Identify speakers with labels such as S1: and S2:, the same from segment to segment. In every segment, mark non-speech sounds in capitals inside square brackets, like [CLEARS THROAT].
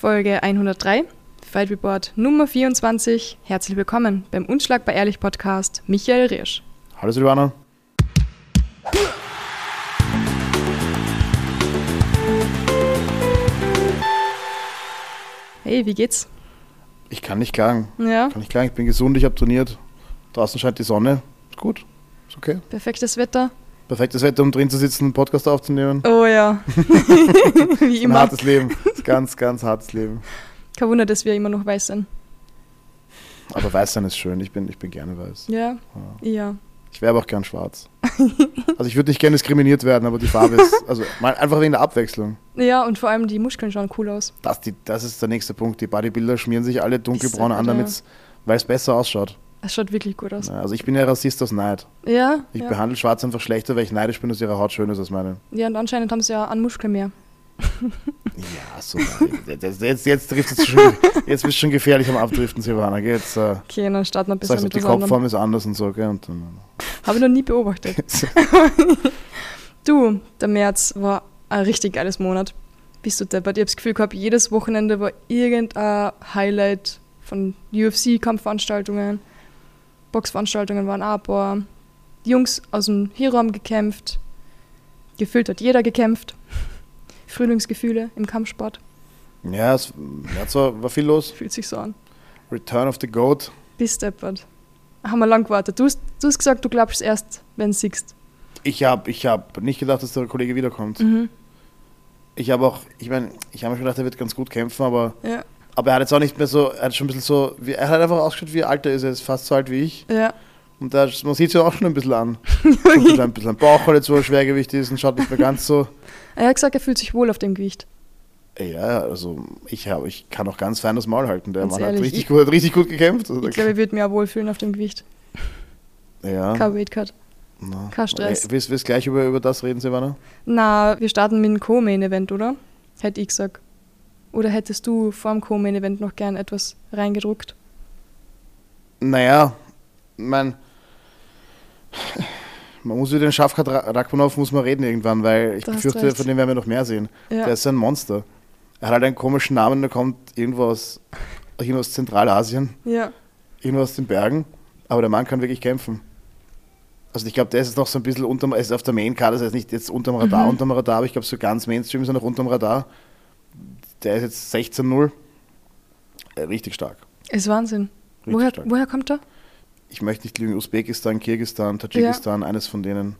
S1: Folge 103, Fight Report Nummer 24. Herzlich willkommen beim Unschlagbar Ehrlich Podcast Michael Riersch.
S2: Hallo Silvana.
S1: Hey, wie geht's?
S2: Ich kann nicht klagen.
S1: Ja,
S2: Kann nicht klagen. Ich bin gesund, ich habe trainiert. Draußen scheint die Sonne. Ist gut. Ist okay.
S1: perfektes Wetter.
S2: Perfektes Wetter, um drin zu sitzen, einen Podcast aufzunehmen.
S1: Oh ja, [LAUGHS] wie
S2: Ein
S1: immer.
S2: hartes Leben. Ganz, ganz hartes Leben.
S1: Kein Wunder, dass wir immer noch weiß sind.
S2: Aber weiß sein ist schön. Ich bin, ich bin gerne weiß.
S1: Ja, ja.
S2: Ich wäre aber auch gern schwarz. Also ich würde nicht gerne diskriminiert werden, aber die Farbe ist, also einfach wegen der Abwechslung.
S1: Ja, und vor allem die Muskeln schauen cool aus.
S2: Das, die, das ist der nächste Punkt. Die Bodybuilder schmieren sich alle dunkelbraun an,
S1: so, ja.
S2: damit's, weil es besser ausschaut.
S1: Es schaut wirklich gut aus.
S2: Also ich bin ja Rassist aus Neid.
S1: Ja,
S2: Ich
S1: ja.
S2: behandle Schwarz einfach schlechter, weil ich neidisch bin, dass ihre Haut schöner ist als meine.
S1: ja, und anscheinend haben sie ja an Muskeln mehr. [LAUGHS]
S2: Ja, so. jetzt, jetzt, jetzt trifft es schon, jetzt bist du schon gefährlich am Abdriften, Silvana. Jetzt äh,
S1: Okay, dann starten wir besser
S2: sagst du,
S1: mit
S2: die
S1: was anderem.
S2: Kopfform ist anders und so, gell? Und dann,
S1: Habe ich noch nie beobachtet. [LAUGHS] Du, der März war ein richtig geiles Monat. Bist du deppert? Ich habe das Gefühl gehabt, jedes Wochenende war irgendein Highlight von UFC-Kampfveranstaltungen. Boxveranstaltungen waren auch ein paar. Die Jungs aus dem haben gekämpft. Gefühlt hat jeder gekämpft. [LAUGHS] Frühlingsgefühle im Kampfsport.
S2: ja, es ja, zwar war viel los.
S1: Fühlt sich so an.
S2: Return of the Goat.
S1: Bist deppert. Haben wir lang gewartet. Du hast, du hast gesagt, du glaubst erst, wenn du siehst.
S2: Ich habe ich hab nicht gedacht, dass der Kollege wiederkommt.
S1: Mhm.
S2: Ich habe auch, ich meine, ich habe mir schon gedacht, er wird ganz gut kämpfen, aber,
S1: Ja.
S2: Aber er hat jetzt auch nicht mehr so, er hat schon ein bisschen so, wie, er hat einfach ausgeschaut, wie alt er ist. Er ist fast so alt wie ich.
S1: Ja.
S2: Und da, man sieht es ja auch schon ein bisschen an. [LAUGHS] ein bisschen, ein bisschen Bauch, weil jetzt so ein Schwergewicht ist und schaut nicht mehr ganz so. [LAUGHS]
S1: Er hat gesagt, er fühlt sich wohl auf dem Gewicht.
S2: Ja, also ich, hab, ich kann auch ganz fein das Maul halten. Der
S1: Ganz
S2: Mann hat
S1: ehrlich,
S2: richtig,
S1: ich-
S2: gut, hat richtig gut gekämpft. Also,
S1: Ich glaube, er wird mir auch wohlfühlen auf dem Gewicht.
S2: ja.
S1: Kein Weightcut. Kein Stress.
S2: Äh, Willst willst gleich über, über das reden, Silvana?
S1: Na, wir starten mit dem Co-Main-Event, oder? Hätte ich gesagt. Oder hättest du vor dem Co-Main-Event noch gern etwas reingedruckt?
S2: Naja, mein, man muss über den Schafkat Ra- Rakhmonov muss man reden irgendwann, weil ich
S1: Da hast
S2: befürchte, von dem werden wir noch mehr sehen.
S1: Ja.
S2: Der ist ein Monster. Er hat halt einen komischen Namen, der kommt irgendwo aus, irgendwo aus Zentralasien,
S1: Ja.
S2: irgendwo aus den Bergen, aber der Mann kann wirklich kämpfen. Also ich glaube, der ist jetzt noch so ein bisschen unterm, er ist auf der Main-Card, das heißt nicht jetzt unterm Radar,
S1: Mhm.
S2: unterm Radar, aber ich glaube so ganz Mainstream ist er noch unterm Radar. Der ist jetzt 16-0. Äh, richtig stark.
S1: Ist Wahnsinn.
S2: Richtig
S1: Woher,
S2: stark.
S1: woher kommt er?
S2: Ich möchte nicht lügen, Usbekistan, Kirgistan, Tadschikistan, eines von denen.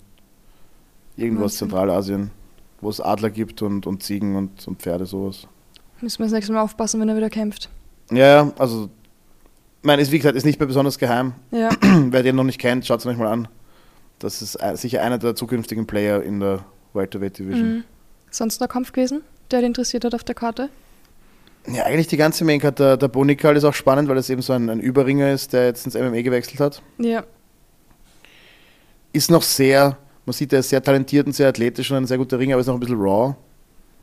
S2: Irgendwo aus. Zentralasien, wo es Adler gibt und, und Ziegen und, und Pferde, sowas.
S1: Müssen wir das nächste Mal aufpassen, wenn er wieder kämpft.
S2: Ja, ja, also, ich meine, ist wie gesagt, ist nicht mehr besonders geheim.
S1: Ja. [CLEARS THROAT]
S2: Wer den noch nicht kennt, schaut es euch mal an. Das ist äh, sicher einer der zukünftigen Player in der Welterweight Division.
S1: Mhm. Sonst noch Kampf gewesen, der dich interessiert hat auf der Karte?
S2: Ja, eigentlich die ganze Main Card. Der, der Bonikal ist auch spannend, weil es eben so ein, ein Überringer ist, der jetzt ins MMA gewechselt hat.
S1: Ja.
S2: Ist noch sehr, man sieht, er ist sehr talentiert und sehr athletisch und ein sehr guter Ringer, aber ist noch ein bisschen raw.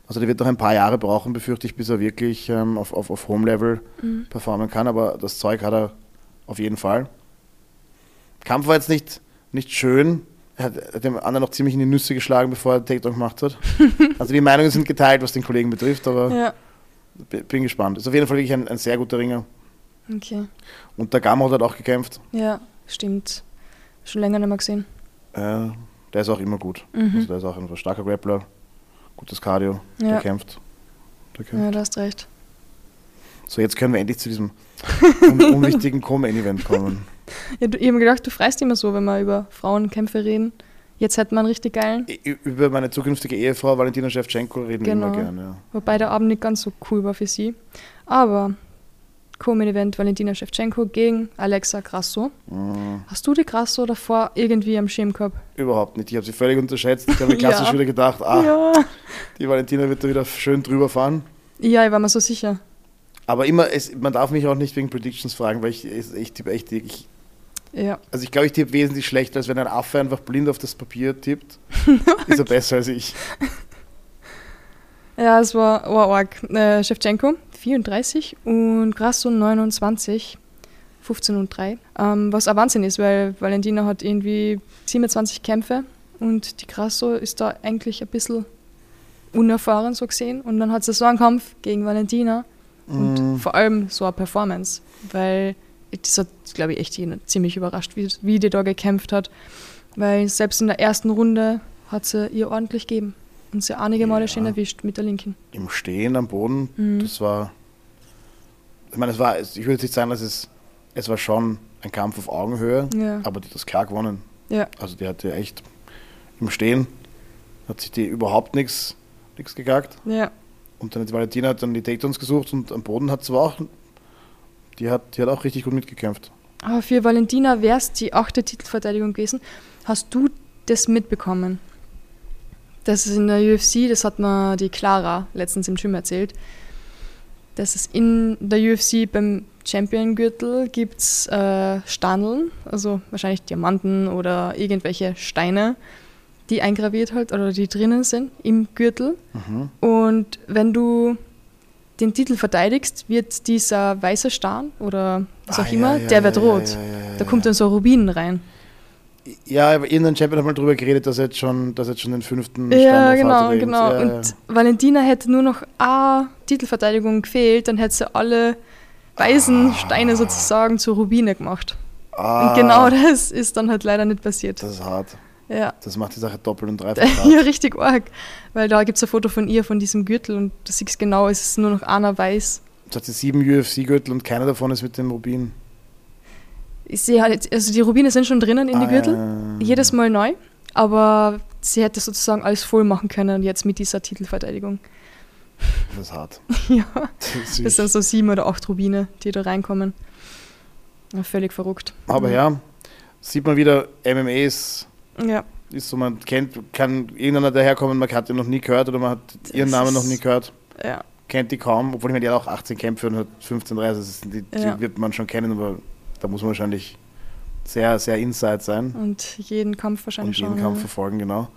S2: Also der wird noch ein paar Jahre brauchen, befürchte ich, bis er wirklich ähm, auf, auf, auf Home-Level
S1: Mhm.
S2: performen kann, aber das Zeug hat er auf jeden Fall. Kampf war jetzt nicht, nicht schön. Er hat, dem anderen noch ziemlich in die Nüsse geschlagen, bevor er den Takedown gemacht hat. [LAUGHS] also die Meinungen sind geteilt, was den Kollegen betrifft, aber
S1: Ja.
S2: bin gespannt. Ist auf jeden Fall wirklich ein, ein sehr guter Ringer.
S1: Okay.
S2: Und der Gamrot hat auch gekämpft.
S1: Ja, stimmt. Schon länger nicht mehr gesehen.
S2: Äh, der ist auch immer gut.
S1: Mhm.
S2: Also der ist auch ein starker Grappler, gutes Cardio, der
S1: Ja.
S2: kämpft. Der kämpft.
S1: Ja, du hast recht.
S2: So, jetzt können wir endlich zu diesem [LAUGHS] un unwichtigen Co-Main-Event kommen.
S1: Ja, du, ich habe mir gedacht, du freust immer so, wenn wir über Frauenkämpfe reden. Jetzt hätten wir einen richtig geilen.
S2: Über meine zukünftige Ehefrau Valentina Shevchenko reden wir
S1: Genau.
S2: immer gerne. Ja.
S1: Wobei der Abend nicht ganz so cool war für sie. Aber Co-Main-Event Valentina Shevchenko gegen Alexa Grasso.
S2: Mm,
S1: Hast du die Grasso davor irgendwie am Schirm gehabt?
S2: überhaupt nicht. Ich habe sie völlig unterschätzt. Ich habe mir [LAUGHS] klassisch
S1: Ja.
S2: wieder gedacht, ah,
S1: Ja.
S2: die Valentina wird da wieder schön drüber fahren.
S1: Ja, ich war mir so sicher.
S2: Aber immer, es, man darf mich auch nicht wegen Predictions fragen, weil ich, ich, ich tippe echt, ich,
S1: Ja.
S2: also ich glaube, ich tippe wesentlich schlechter, als wenn ein Affe einfach blind auf das Papier tippt. [LAUGHS] ist er besser als ich.
S1: Ja, es war, war arg. Äh, Shevchenko, 34 und Grasso 29, 15 und 3. Ähm, was ein Wahnsinn ist, weil Valentina hat irgendwie 27 Kämpfe und die Grasso ist da eigentlich ein bisschen unerfahren so gesehen. Und dann hat sie so einen Kampf gegen Valentina Und
S2: Mhm.
S1: vor allem so eine Performance, weil das hat, glaube ich, echt jeden ziemlich überrascht, wie, wie die da gekämpft hat. Weil selbst in der ersten Runde hat sie ihr ordentlich gegeben und sie einige Male
S2: Ja.
S1: schön erwischt mit der linken.
S2: Im Stehen am Boden,
S1: Mhm.
S2: das war. Ich meine, es war, ich würde jetzt nicht sagen, dass es. Es war schon ein Kampf auf Augenhöhe,
S1: Ja.
S2: aber die hat das klar gewonnen.
S1: Ja.
S2: Also die hatte echt im Stehen, hat sich die überhaupt nichts nichts gegagt.
S1: Ja.
S2: Und dann hat die Valentina hat dann die Takedowns gesucht und am Boden hat sie aber auch. Die hat, die hat auch richtig gut mitgekämpft.
S1: Aber für Valentina wäre es die achte Titelverteidigung gewesen. Hast du das mitbekommen? Das ist in der UFC, das hat mir die Clara letztens im Gym erzählt. dass es in der UFC beim Champion-Gürtel gibt es äh, Standeln, also wahrscheinlich Diamanten oder irgendwelche Steine, die eingraviert halt oder die drinnen sind im Gürtel.
S2: Mhm.
S1: Und wenn du den Titel verteidigst, wird dieser weiße Stern oder was
S2: Ah,
S1: auch
S2: ja,
S1: immer,
S2: ja,
S1: der
S2: ja,
S1: wird
S2: ja,
S1: rot.
S2: ja, ja, ja,
S1: da
S2: ja.
S1: kommt dann so Rubin rein.
S2: Ja, aber irgendein Champion hat mal drüber geredet, dass er jetzt schon, dass er jetzt schon den fünften
S1: Ja,
S2: Stand auf
S1: genau, genau.
S2: Ja,
S1: Und Valentina hätte nur noch eine Titelverteidigung gefehlt, dann hätte sie alle weißen Steine sozusagen zu Rubine gemacht.
S2: ja. Ah,
S1: Und genau das ist dann halt leider nicht passiert.
S2: Das ist hart.
S1: Ja.
S2: Das macht die Sache doppelt und [LAUGHS] dreifach
S1: ja, richtig arg. Weil da gibt es ein Foto von ihr, von diesem Gürtel und du siehst genau, es ist nur noch einer weiß.
S2: Jetzt hat sie sieben UFC-Gürtel und keiner davon ist mit dem Rubin.
S1: Ich sehe halt, also die Rubine sind schon drinnen in die
S2: Ah,
S1: Gürtel,
S2: ja.
S1: jedes Mal neu, aber sie hätte sozusagen alles voll machen können jetzt mit dieser Titelverteidigung.
S2: Das ist hart. [LAUGHS]
S1: ja.
S2: Das
S1: Das sind so sieben oder acht Rubine, die da reinkommen. Völlig verrückt.
S2: Aber ja, sieht man wieder, MMA ist,
S1: Ja,
S2: ist so, man kennt, kann irgendeiner daherkommen, man hat ihn noch nie gehört oder man hat ihren
S1: Das
S2: Namen noch nie gehört,
S1: ja,
S2: kennt die kaum, obwohl ich meine, die hat auch 18 Kämpfe und hat 15, 30, das ist, die,
S1: Ja.
S2: die wird man schon kennen, aber da muss man wahrscheinlich sehr, sehr inside sein
S1: und jeden Kampf
S2: und
S1: wahrscheinlich
S2: jeden
S1: schon.
S2: Kampf verfolgen, genau.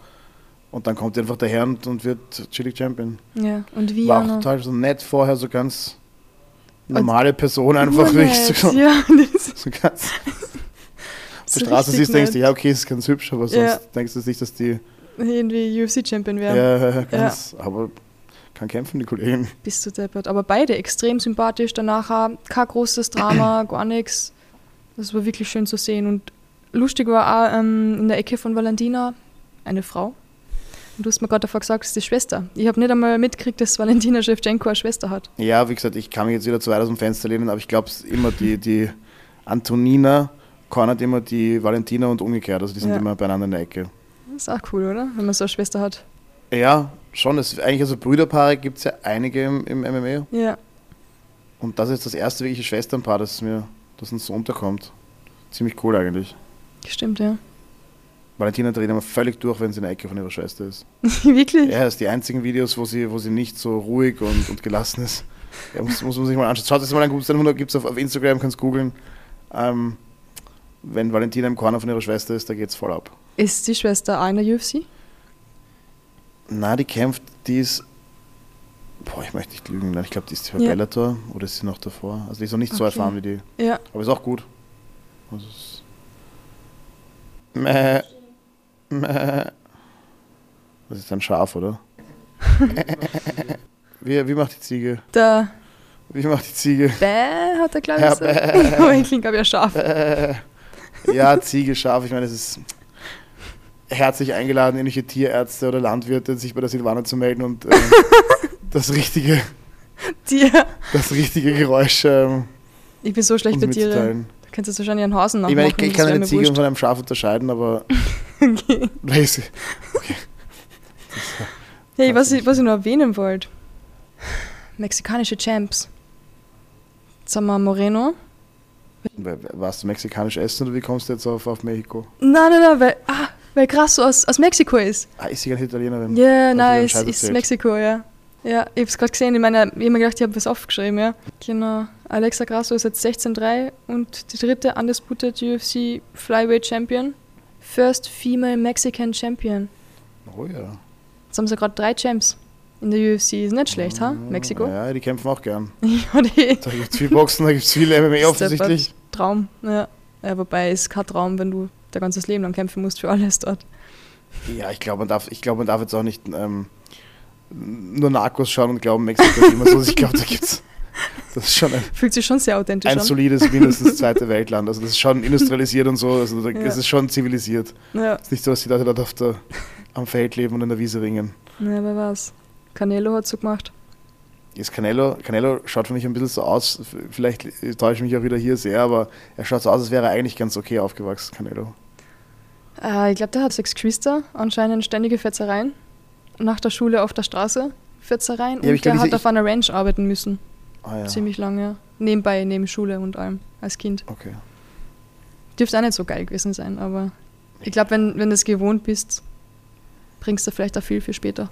S2: Und dann kommt einfach daher und, und wird Chili Champion.
S1: ja. ja, und wie
S2: War
S1: auch
S2: total so nett vorher, so ganz normale Person einfach [LAUGHS] richtig so,
S1: Ja, [LAUGHS]
S2: so ganz [LAUGHS] der Straße siehst, denkst du, ja, okay, ist ganz hübsch, aber sonst
S1: Ja.
S2: denkst du nicht, dass die
S1: Irgendwie UFC-Champion
S2: ja.
S1: werden.
S2: ganz, aber kann kämpfen, die Kollegin.
S1: Bist du deppert. Aber beide extrem sympathisch. Danach kein großes Drama, [CLEARS THROAT] gar nichts. Das war wirklich schön zu sehen. Und lustig war auch ähm, in der Ecke von Valentina eine Frau. Und du hast mir gerade davor gesagt, das ist die Schwester. Ich habe nicht einmal mitgekriegt, dass Valentina Shevchenko eine Schwester hat.
S2: Ja, wie gesagt, ich kann mich jetzt wieder zu weit aus dem Fenster lehnen, aber ich glaube, es ist immer die, die Antonina cornert immer die Valentina und umgekehrt, also die sind
S1: Ja.
S2: immer beieinander in der Ecke.
S1: Das ist auch cool, oder? Wenn man so eine Schwester hat.
S2: Ja, schon, es, eigentlich also Brüderpaare gibt es ja einige im, im MMA
S1: Ja.
S2: und das ist das erste wirkliche Schwesternpaar, das mir, das uns so unterkommt. Ziemlich cool eigentlich.
S1: Stimmt, ja.
S2: Valentina dreht immer völlig durch, wenn sie in der Ecke von ihrer Schwester ist. [LAUGHS]
S1: Wirklich?
S2: Ja, das sind die einzigen Videos, wo sie, wo sie nicht so ruhig und, und gelassen ist. Ja, muss, muss man sich mal anschauen. Schaut das mal an, gutes 100 gibt es auf, auf Instagram, kannst googeln. Ähm, wenn Valentina im Corner von ihrer Schwester ist, da geht's voll ab.
S1: Ist die Schwester auch in der UFC?
S2: Na, die kämpft, die ist. Boah, ich möchte nicht lügen, ich glaube, die ist bei
S1: Ja.
S2: Bellator oder ist sie noch davor? Also die ist noch nicht so
S1: Okay.
S2: erfahren wie die.
S1: Ja.
S2: Aber ist auch gut. Also es Mäh. Mäh. Das ist ein Schaf, oder? [LAUGHS] wie, wie macht die Ziege?
S1: Der
S2: Wie macht die Ziege?
S1: Bäh hat er, glaube ich,
S2: bäh.
S1: Aber ich glaube ich, ja [LAUGHS] scharf.
S2: Äh, ja, Ziege, Schaf. Ich meine, es ist herzlich eingeladen, ähnliche Tierärzte oder Landwirte, sich bei der Silvana zu melden und ähm, [LAUGHS] das, richtige,
S1: Tier.
S2: das richtige Geräusch ähm,
S1: Ich bin so schlecht bei Tieren. Du kannst jetzt wahrscheinlich einen Hasen
S2: Ich
S1: nachmachen.
S2: meine, ich, ich
S1: das
S2: kann eine Ziege
S1: wurscht.
S2: von einem Schaf unterscheiden, aber [LAUGHS]
S1: Okay.
S2: weiß,
S1: Hey, was ich, was ich noch erwähnen wollte. Mexikanische Champs. Haben wir Moreno.
S2: Warst du mexikanisch essen oder wie kommst du jetzt auf, auf Mexiko?
S1: Nein, nein, nein, weil, ah, weil krass so aus, aus Mexiko ist.
S2: Ah, ist sie gar nicht Italienerin?
S1: Ja,
S2: ich
S1: nein, ist
S2: erzählt.
S1: Mexiko, ja. Ja, ich hab's gerade gesehen, in meiner, ich hab mir gedacht, ich habe was aufgeschrieben, ja. Genau. Alexa Grasso ist jetzt 16-3 und die dritte Undisputed UFC Flyweight Champion. First Female Mexican Champion.
S2: Oh ja.
S1: Jetzt haben sie gerade drei Champs in der UFC. Ist nicht schlecht, ha? Mexiko?
S2: Ja, die kämpfen auch gern. [LAUGHS]
S1: Ja, die
S2: Da gibt es viel Boxen, da gibt es viel MMA offensichtlich.
S1: Traum, ja. ja. Wobei es kein Traum, wenn du dein ganzes Leben lang kämpfen musst für alles dort.
S2: Ja, ich glaube, man darf, ich glaube, man darf jetzt auch nicht ähm, nur Narcos schauen und glauben, Mexiko ist immer so. Ich glaube, da gibt's, Das ist schon ein,
S1: Fühlt sich schon sehr authentisch
S2: ein
S1: an.
S2: solides, mindestens zweite Weltland. Also das ist schon industrialisiert und so. Also
S1: Ja.
S2: es ist schon zivilisiert.
S1: Ja.
S2: Es ist nicht so, dass die Leute dort auf der, am Feld leben und in der Wiese ringen.
S1: ja, wer weiß. Canelo hat so gemacht.
S2: Ist Canelo, Canelo schaut für mich ein bisschen so aus, vielleicht täusche ich mich auch wieder hier sehr, aber er schaut so aus, als wäre er eigentlich ganz okay aufgewachsen, Canelo.
S1: Äh, ich glaube, der hat sechs Geschwister, anscheinend ständige Fetzereien. Nach der Schule auf der Straße Fetzereien.
S2: Ja,
S1: und
S2: glaub,
S1: der hat auf einer Ranch arbeiten müssen.
S2: Ah ja,
S1: Ziemlich lange. Nebenbei, neben Schule und allem, als Kind.
S2: okay.
S1: Dürfte auch nicht so geil gewesen sein, aber ich glaube, wenn, wenn du es gewohnt bist, bringst du vielleicht auch viel für später.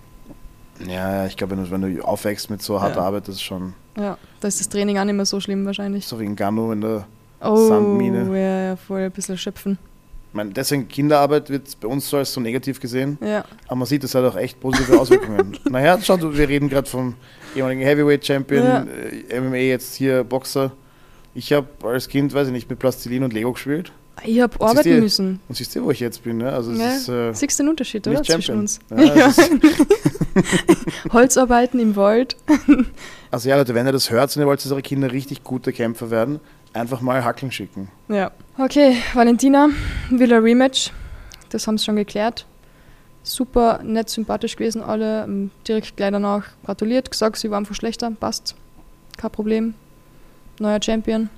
S2: Ja, ja, ich glaube, wenn du, wenn du aufwächst mit so harter
S1: Ja.
S2: Arbeit, das ist schon
S1: Ja, da ist das Training auch nicht mehr so schlimm wahrscheinlich.
S2: so wie in Gano in der
S1: Oh,
S2: Sandmine.
S1: ja, ja, voll ein bisschen schöpfen.
S2: Ich meine, deswegen Kinderarbeit wird bei uns so als so negativ gesehen,
S1: Ja,
S2: aber man sieht, es hat auch echt positive Auswirkungen. [LAUGHS] naja, schau, wir reden gerade vom ehemaligen Heavyweight Champion,
S1: Ja.
S2: äh, MMA jetzt hier Boxer. Ich habe als Kind, weiß ich nicht, mit Plastilin und Lego gespielt.
S1: ich habe arbeiten müssen.
S2: Und siehst du, wo ich jetzt bin? Ne? Also es
S1: Ja.
S2: ist äh,
S1: Siehst du den Unterschied, oder?
S2: nicht
S1: Zwischen
S2: Champion.
S1: uns.
S2: Ja, [LAUGHS] [LAUGHS]
S1: Holzarbeiten im Wald. [LAUGHS]
S2: also ja, Leute, wenn ihr das hört und ihr wollt, dass eure Kinder richtig gute Kämpfer werden, einfach mal Hackeln schicken.
S1: Ja. Okay, Valentina will ein Rematch. Das haben sie schon geklärt. Super nett, sympathisch gewesen alle. Ähm, Direkt gleich danach gratuliert, gesagt, sie war einfach schlechter. Passt. Kein Problem. Neuer Champion.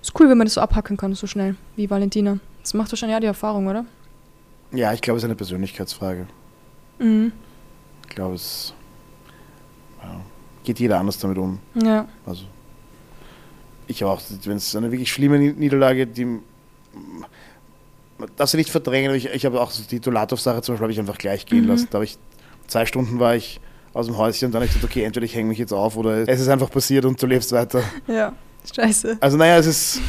S1: Ist cool, wenn man das so abhacken kann, so schnell wie Valentina. Das macht wahrscheinlich auch die Erfahrung, oder?
S2: Ja, ich glaube, es ist eine Persönlichkeitsfrage.
S1: Mhm.
S2: Ich glaube, es ja, geht jeder anders damit um.
S1: Ja.
S2: Also ich auch, wenn es eine wirklich schlimme Ni- Niederlage, die darf sie nicht verdrängen. aber Ich, ich habe auch die Dolatov-Sache zum Beispiel habe ich einfach gleich gehen
S1: Mhm.
S2: lassen. Da habe ich zwei Stunden war ich aus dem Häuschen und dann habe ich gesagt, okay, entweder ich hänge mich jetzt auf oder es ist einfach passiert und du lebst weiter. [LAUGHS]
S1: Ja. Scheiße.
S2: Also naja, es ist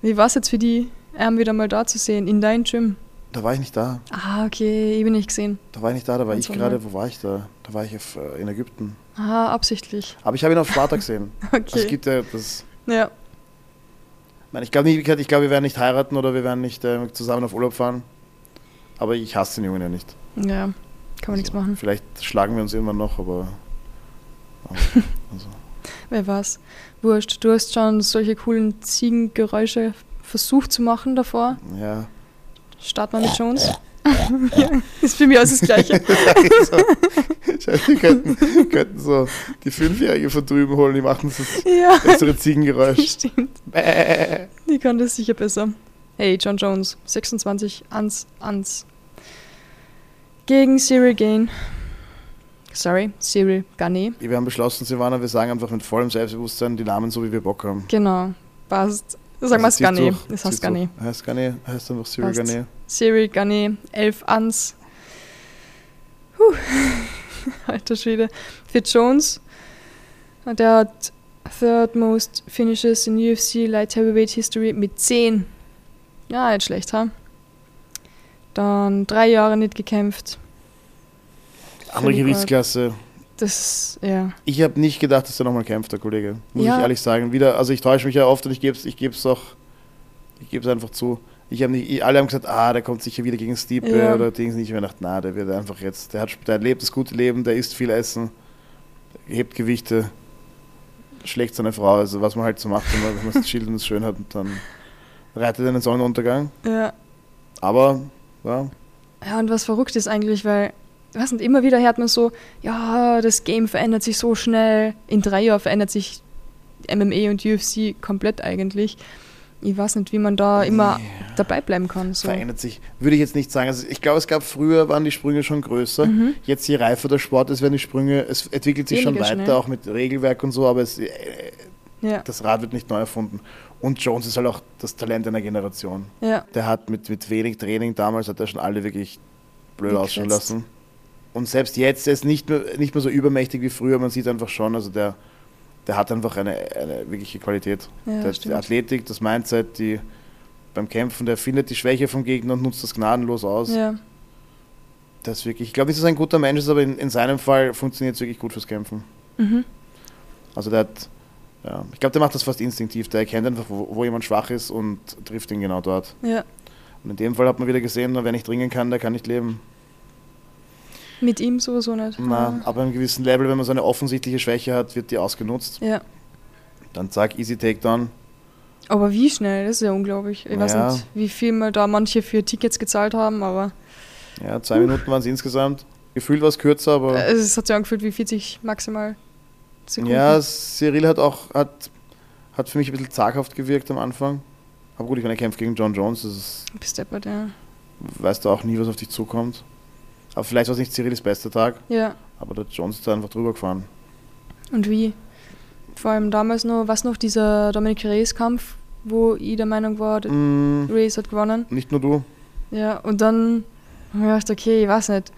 S1: Wie war es jetzt für die, ähm, wieder mal da zu sehen, in dein Gym?
S2: Da war ich nicht da.
S1: Ah, okay, ich bin nicht gesehen.
S2: Da war ich nicht da, da war
S1: Ganz
S2: ich gerade, wo war ich da? Da war ich auf, äh, in Ägypten.
S1: Ah, absichtlich.
S2: Aber ich habe ihn auf Sparta gesehen. [LAUGHS] Also es
S1: Okay.
S2: gibt ja das.
S1: Ja.
S2: Nein, ich glaube, glaube, wir werden nicht heiraten oder wir werden nicht äh, zusammen auf Urlaub fahren. Aber ich hasse den Jungen ja nicht.
S1: Ja, kann man nichts
S2: Also,
S1: machen.
S2: Vielleicht schlagen wir uns irgendwann noch, aber. [LAUGHS] aber also.
S1: Wer weiß. Wurscht. Du hast schon solche coolen Ziegengeräusche versucht zu machen davor.
S2: Ja.
S1: Start mal mit Jones. [LAUGHS] ja, ist für mich alles das Gleiche.
S2: so. Scheiße, Wir könnten, könnten so die Fünfjährige von drüben holen, die machen das [LAUGHS]
S1: ja,
S2: bessere Ziegengeräusch. [LAUGHS]
S1: stimmt.
S2: Bäh.
S1: Die kann das sicher besser. Hey, John Jones, 26, ans, ans. Gegen Cyril Gain. Sorry, Cyril Garnet.
S2: Wir haben beschlossen, Silvana, wir sagen einfach mit vollem Selbstbewusstsein die Namen so, wie wir Bock haben.
S1: Genau, passt. Sagen wir
S2: Also
S1: es heißt
S2: durch. Heißt Garnet, heißt einfach Cyril
S1: Passt.
S2: Garnet.
S1: Cyril Garnet, 11 ans. Puh. [LAUGHS] Alter Schwede. Für Jones, der hat Third Most Finishes in UFC Light Heavyweight History mit 10. Ja, nicht schlecht, ha? Dann drei Jahre nicht gekämpft.
S2: Andere
S1: Fünf
S2: Gewichtsklasse.
S1: Das, ja.
S2: Ich habe nicht gedacht, dass er nochmal kämpft, der Kollege. Muss
S1: Ja.
S2: ich ehrlich sagen. Wieder, also ich täusche mich ja oft und ich gebe es ich geb's auch, ich gebe es einfach zu. Ich habe nicht, alle haben gesagt, ah, der kommt sicher wieder gegen Stipe
S1: Ja.
S2: oder Dings nicht. Ich habe gedacht, na, der wird einfach jetzt, der hat, der lebt das gute Leben, der isst viel Essen, hebt Gewichte, schlägt seine Frau, also was man halt so macht, wenn man, wenn man das Schild und das schön hat und dann reitet er in den Sonnenuntergang.
S1: Ja.
S2: Aber, ja,
S1: Ja, und was verrückt ist eigentlich, weil, was nicht, immer wieder hört man so, ja, das Game verändert sich so schnell. In drei Jahren verändert sich MMA und UFC komplett eigentlich. Ich weiß nicht, wie man da immer dabei bleiben kann. So.
S2: verändert sich. Würde ich jetzt nicht sagen. Also ich glaube, es gab früher, waren die Sprünge schon größer.
S1: Mhm.
S2: Jetzt, je reifer der Sport ist, werden die Sprünge, es entwickelt sich schon
S1: Weniger
S2: weiter,
S1: schnell.
S2: auch mit Regelwerk und so, aber es, äh,
S1: Ja,
S2: das Rad wird nicht neu erfunden. Und Jones ist halt auch das Talent einer Generation.
S1: ja,
S2: Der hat mit, mit wenig Training damals, hat er schon alle wirklich blöd ausschauen lassen. Und selbst jetzt, ist nicht mehr, nicht mehr so übermächtig wie früher, man sieht einfach schon, also der, der hat einfach eine, eine wirkliche Qualität.
S1: ja,
S2: der, die. Athletik, das Mindset, die beim Kämpfen, der findet die Schwäche vom Gegner und nutzt das gnadenlos aus.
S1: Ja,
S2: Das ist wirklich, ich glaube nicht, dass er ein guter Mensch ist, aber in, in seinem Fall funktioniert es wirklich gut fürs Kämpfen.
S1: mhm.
S2: Also der hat, ja, ich glaube, der macht das fast instinktiv. Der erkennt einfach, wo, wo jemand schwach ist und trifft ihn genau dort.
S1: ja.
S2: Und in dem Fall hat man wieder gesehen, wer nicht ringen kann, der kann nicht leben.
S1: Mit ihm sowieso nicht.
S2: Na, aber einem gewissen Level, wenn man so eine offensichtliche Schwäche hat, wird die ausgenutzt.
S1: Ja.
S2: Dann zack, easy Takedown.
S1: Aber wie schnell? Das ist ja unglaublich. Ich weiß
S2: Naja.
S1: nicht, wie viel mal da manche für Tickets gezahlt haben, aber
S2: Ja, zwei Minuten waren es insgesamt. Gefühlt war es kürzer, aber.
S1: äh, es hat sich angefühlt wie 40 maximal Sekunden.
S2: ja, Cyril hat auch hat, hat für mich ein bisschen zaghaft gewirkt am Anfang. Aber gut, ich meine, er kämpft gegen John Jones, das ist,
S1: Bis deppert, ja.
S2: weißt du auch nie, was auf dich zukommt. Aber vielleicht war es nicht Cyrils bester Tag,
S1: Ja,
S2: aber der Jones ist da einfach drüber gefahren.
S1: und wie? Vor allem damals noch, was noch, dieser Dominic Reyes-Kampf, wo ich der Meinung war,
S2: Mm,
S1: Reyes hat gewonnen.
S2: nicht nur du.
S1: Ja, und dann habe ich gedacht, okay, ich weiß nicht,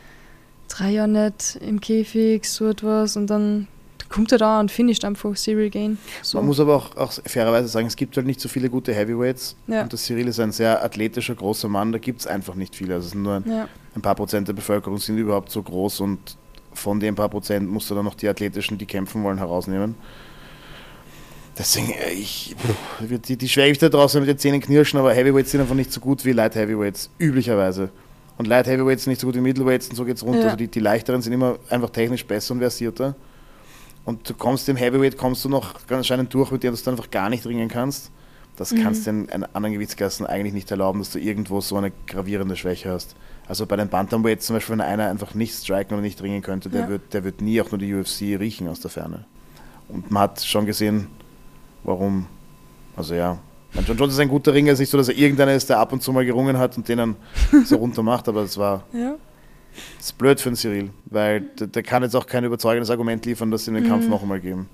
S1: drei Jahre nicht im Käfig, so etwas, und dann kommt er da und finisht einfach Serial Gain. So.
S2: Man muss aber auch, auch fairerweise sagen, es gibt halt nicht so viele gute Heavyweights.
S1: Ja.
S2: Und der Cyril ist ein sehr athletischer, großer Mann, da gibt es einfach nicht viele. Also es sind nur ein,
S1: ja,
S2: ein paar Prozent der Bevölkerung sind überhaupt so groß und von den paar Prozent musst du dann noch die athletischen, die kämpfen wollen, herausnehmen. Deswegen, äh, ich, die, die Schwergewichte draußen mit den Zähnen knirschen, aber Heavyweights sind einfach nicht so gut wie Light Heavyweights, üblicherweise. Und Light Heavyweights sind nicht so gut wie Middleweights und so geht's runter.
S1: Ja.
S2: Also die, die leichteren sind immer einfach technisch besser und versierter. Und du kommst im Heavyweight, kommst du noch anscheinend durch, mit dem du einfach gar nicht ringen kannst. Das
S1: Mhm.
S2: kannst du in, in anderen Gewichtsklassen eigentlich nicht erlauben, dass du irgendwo so eine gravierende Schwäche hast. Also bei den Bantamweights zum Beispiel, wenn einer einfach nicht striken oder nicht ringen könnte, der,
S1: Ja.
S2: wird, der wird nie auch nur die UFC riechen aus der Ferne. Und man hat schon gesehen, warum. Also ja. Mein John Jones ist ein guter Ringer, es ist nicht so, dass er irgendeiner ist, der ab und zu mal gerungen hat und den dann so [LAUGHS] runter macht, aber es war
S1: ja.
S2: Das ist blöd für den Cyril, weil der, der kann jetzt auch kein überzeugendes Argument liefern, dass sie den Kampf
S1: Mhm.
S2: noch einmal geben.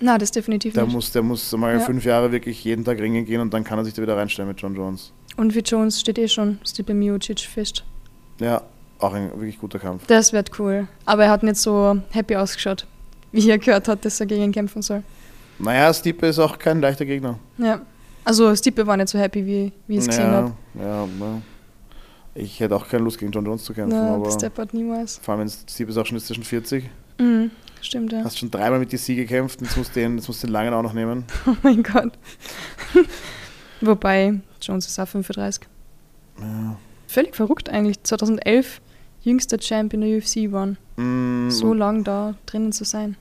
S1: Na, das definitiv
S2: Der
S1: nicht.
S2: muss, der muss mal
S1: Ja.
S2: fünf Jahre wirklich jeden Tag ringen gehen und dann kann er sich da wieder reinstellen mit John Jones.
S1: Und für Jones steht eh schon Stipe Miocic fest.
S2: Ja, auch ein wirklich guter Kampf.
S1: Das wird cool. Aber er hat nicht so happy ausgeschaut, wie er gehört hat, dass er gegen ihn kämpfen soll.
S2: Naja, Stipe ist auch kein leichter Gegner.
S1: Ja. Also Stipe war nicht so happy, wie, wie ich es gesehen
S2: ja,
S1: habe.
S2: ja, ja. Ich hätte auch keine Lust gegen John Jones zu kämpfen,
S1: Na,
S2: aber
S1: bis deppert niemals.
S2: vor allem wenn Stipe ist auch schon zwischen 40.
S1: Mhm. Stimmt, ja.
S2: Hast schon dreimal mit DC gekämpft, jetzt musst du den, jetzt musst du den langen auch noch nehmen. [LAUGHS]
S1: Oh mein Gott. [LAUGHS] Wobei, Jones ist auch 35.
S2: Ja.
S1: Völlig verrückt eigentlich. 2011 jüngster Champ in der UFC waren.
S2: Mm,
S1: So lang da drinnen zu sein.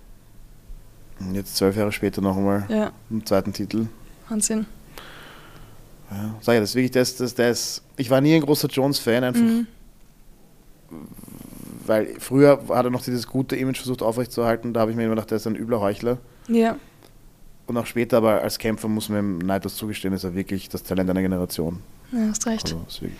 S2: Jetzt zwölf Jahre später noch einmal
S1: Ja,
S2: einen zweiten Titel.
S1: Wahnsinn.
S2: Ja, sag ja, das ist wirklich das, das, das. Ich war nie ein großer Jones-Fan, einfach
S1: Mhm.
S2: weil früher hat er noch dieses gute Image versucht aufrechtzuerhalten. Da habe ich mir immer gedacht, der ist ein übler Heuchler.
S1: Ja,
S2: Und auch später, aber als Kämpfer muss man ihm neidlos zugestehen, ist er wirklich das Talent einer Generation.
S1: ja, hast recht.
S2: Also, wirklich,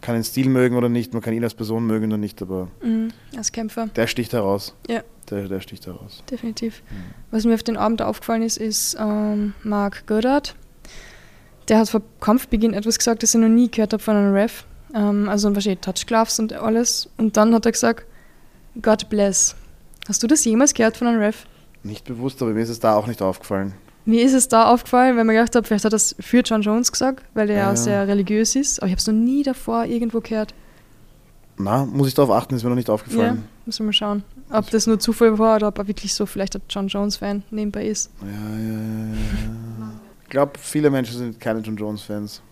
S2: kann den Stil mögen oder nicht, man kann ihn als Person mögen oder nicht, aber
S1: Mhm. Als Kämpfer,
S2: der sticht heraus.
S1: Ja.
S2: Der, der sticht heraus.
S1: definitiv. Was mir auf den Abend aufgefallen ist, ist ähm, Mark Goddard. Der hat vor Kampfbeginn etwas gesagt, das ich noch nie gehört habe von einem Ref. Ähm, also wahrscheinlich Touch Gloves und alles. Und dann hat er gesagt, God bless. Hast du das jemals gehört von einem Ref?
S2: Nicht bewusst, aber mir ist es da auch nicht aufgefallen.
S1: Mir ist es da aufgefallen, weil mir gedacht habe, vielleicht hat er das für John Jones gesagt, weil er ja,
S2: Ja.
S1: sehr religiös ist. Aber ich habe es noch nie davor irgendwo gehört.
S2: Na, muss ich darauf achten, ist mir noch nicht
S1: Ja,
S2: aufgefallen.
S1: müssen wir mal schauen. Ob das nur Zufall war oder ob er wirklich so vielleicht ein John Jones-Fan nebenbei ist.
S2: Ja, ja, ja, ja. [LAUGHS] Ich glaube, viele Menschen sind keine John Jones-Fans.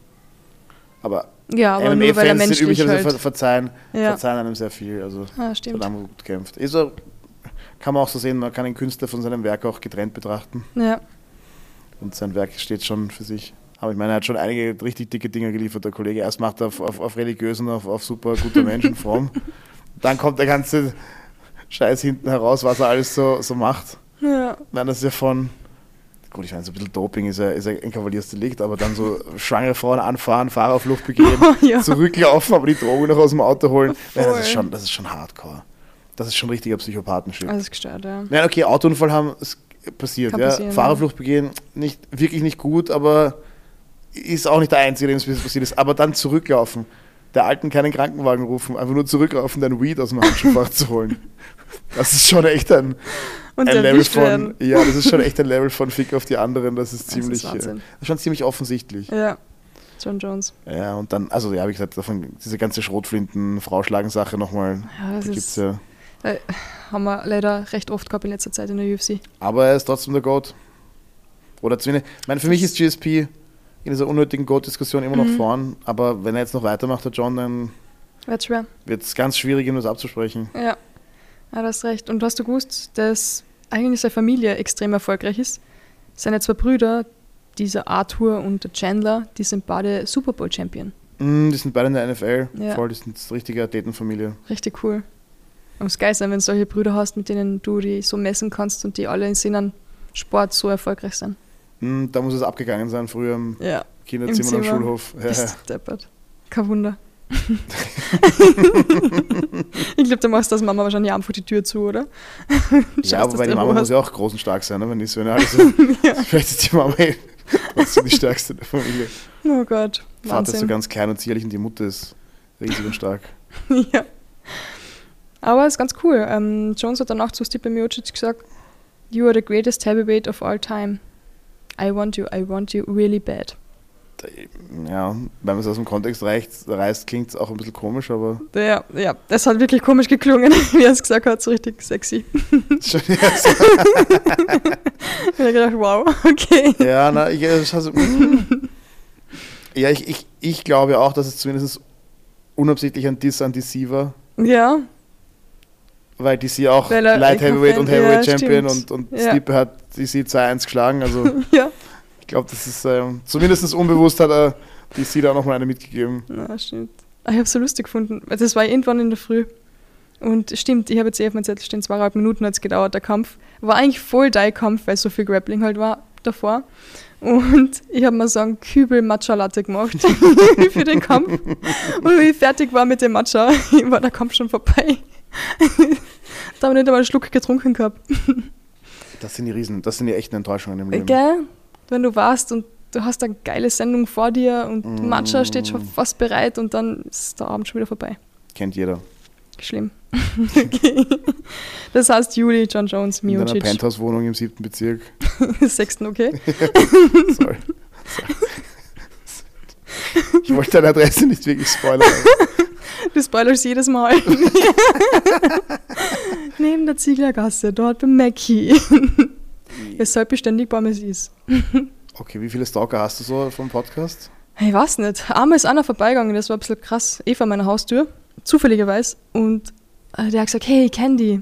S2: Aber,
S1: Ja, aber nur weil er
S2: MMA-Fans sind üblicherweise
S1: halt.
S2: verzeihen,
S1: Ja,
S2: verzeihen einem sehr viel. Also,
S1: ah, stimmt.
S2: verdammt gut kämpft. Ist er, kann man auch so sehen, man kann den Künstler von seinem Werk auch getrennt betrachten.
S1: Ja,
S2: Und sein Werk steht schon für sich. Aber ich meine, er hat schon einige richtig dicke Dinge geliefert, der Kollege. Erst macht er auf, auf, auf religiösen, auf, auf super guter [LAUGHS] Menschen fromm. Dann kommt der ganze Scheiß hinten heraus, was er alles so, so macht.
S1: ja.
S2: Nein, das ist ja von. Gut, ich meine, so ein bisschen Doping ist ja, ist ja ein Kavaliersdelikt, aber dann so schwangere Frauen anfahren, Fahrer auf Luft begehen, [LAUGHS]
S1: ja.
S2: zurücklaufen, aber die Drogen noch aus dem Auto holen. Nein, das, ist schon, das ist schon hardcore. Das ist schon richtiger Psychopathenshit.
S1: Alles gestört, ja.
S2: Nein, okay, Autounfall haben, es passiert. Ja. Fahrerflucht begehen, nicht, wirklich nicht gut, aber ist auch nicht der Einzige, dem es passiert ist. Aber dann zurücklaufen, der Alten keinen Krankenwagen rufen, einfach nur zurücklaufen, deinen Weed aus dem Handschuhfach zu holen. [LAUGHS] Das ist schon echt ein,
S1: Und
S2: ein Level von,
S1: werden. [LAUGHS]
S2: ja, das ist schon echt ein [LAUGHS] Level von Fick auf die anderen. Das ist
S1: Das
S2: ziemlich,
S1: ist
S2: äh, ist schon ziemlich offensichtlich.
S1: Ja, John Jones.
S2: Ja, und dann, also ja, wie gesagt, davon, diese ganze Schrotflinten-Frauschlagen-Sache nochmal,
S1: Ja, das
S2: da gibt's
S1: ist,
S2: ja.
S1: äh, haben wir leider recht oft gehabt in letzter Zeit in der UFC.
S2: Aber er ist trotzdem der Goat. Oder zumindest, ich meine, für mich ist GSP in dieser unnötigen Goat-Diskussion immer noch
S1: Mhm.
S2: vorn, aber wenn er jetzt noch weitermacht, der John, dann.
S1: Wird
S2: es ganz schwierig, ihm das abzusprechen.
S1: Ja. Ja, du hast recht. Und hast du gewusst, dass eigentlich seine Familie extrem erfolgreich ist? Seine zwei Brüder, dieser Arthur und der Chandler, die sind beide Super Bowl Champion.
S2: Mm, die sind beide in der NFL.
S1: Ja.
S2: Voll, die sind eine richtige Athletenfamilie.
S1: Richtig cool. Muss geil sein, wenn du solche Brüder hast, mit denen du die so messen kannst und die alle in Sinnen Sport so erfolgreich sind.
S2: Mm, da muss es abgegangen sein, früher im
S1: Ja,
S2: Kinderzimmer am. Schulhof. Ja.
S1: bist [LAUGHS] deppert. Kein Wunder. Ich glaube, du machst das Mama wahrscheinlich einfach die Tür zu, oder? [LAUGHS]
S2: ja wobei die
S1: du
S2: Mama muss ja auch groß und stark sein, ne? wenn die Söhne alle so. Vielleicht ist [LAUGHS] die Mama trotzdem die stärkste der Familie.
S1: Oh Gott,
S2: Vater ist so
S1: Wahnsinn.
S2: ganz klein und zierlich und die Mutter ist riesig und stark. [LAUGHS]
S1: ja. Aber es ist ganz cool. Ähm, Jones hat danach zu Stipe Miocic gesagt, You are the greatest heavyweight of all time. I want you, I want you really bad.
S2: Ja, wenn man es aus dem Kontext reicht, reißt, klingt es auch ein bisschen komisch, aber
S1: Ja, ja, das hat wirklich komisch geklungen, [LAUGHS] wie er es gesagt hat, so richtig sexy.
S2: schon, ja, so, [LAUGHS]
S1: Ich habe gedacht, wow, okay.
S2: ja, na, ich, schau so, mm. ja ich, ich, ich glaube auch, dass es zumindest unabsichtlich ein Diss an DC war,
S1: Ja,
S2: weil DC auch Light Heavyweight und
S1: ja,
S2: Heavyweight Champion
S1: stimmt.
S2: und, und
S1: Ja.
S2: Stipe hat DC 2-1 geschlagen, also [LAUGHS]
S1: ja.
S2: Ich glaube, das ist, ähm, zumindest unbewusst hat er DC da nochmal eine mitgegeben.
S1: Na, stimmt. Ah, Ich habe es so lustig gefunden. Das war irgendwann in der Früh. Und stimmt, ich habe jetzt eh auf meinem Zettel stehen, zweieinhalb Minuten hat es gedauert, der Kampf. War eigentlich voll dein Kampf, weil so viel Grappling halt war davor. Und ich habe mir so einen Kübel Matcha Latte gemacht [LAUGHS] für den Kampf. Und wie ich fertig war mit dem Matcha, [LAUGHS] war der Kampf schon vorbei. [LAUGHS] da habe ich nicht einmal einen Schluck getrunken gehabt.
S2: Das sind die Riesen, das sind die echten Enttäuschungen im Leben.
S1: Gell? Wenn du warst und du hast eine geile Sendung vor dir und
S2: Mm.
S1: Matcha steht schon fast bereit und dann ist der Abend schon wieder vorbei.
S2: Kennt jeder.
S1: Schlimm. [LAUGHS] Das heißt Juli, John Jones,
S2: In deiner
S1: Miocic.
S2: Penthouse-Wohnung im siebten Bezirk. [LAUGHS]
S1: Sechsten, okay? [LAUGHS]
S2: Sorry. Ich wollte deine Adresse nicht wirklich spoilern.
S1: Du spoilerst jedes Mal. Neben der Zieglergasse, dort beim Mackie. Weshalb beständig Pommes ist. [LAUGHS]
S2: Okay, wie viele Stalker hast du so vom Podcast?
S1: Ich weiß nicht. Einmal ist einer vorbeigegangen, das war ein bisschen krass. Vor meiner Haustür, zufälligerweise. Und äh, der hat gesagt, hey, ich kenn die.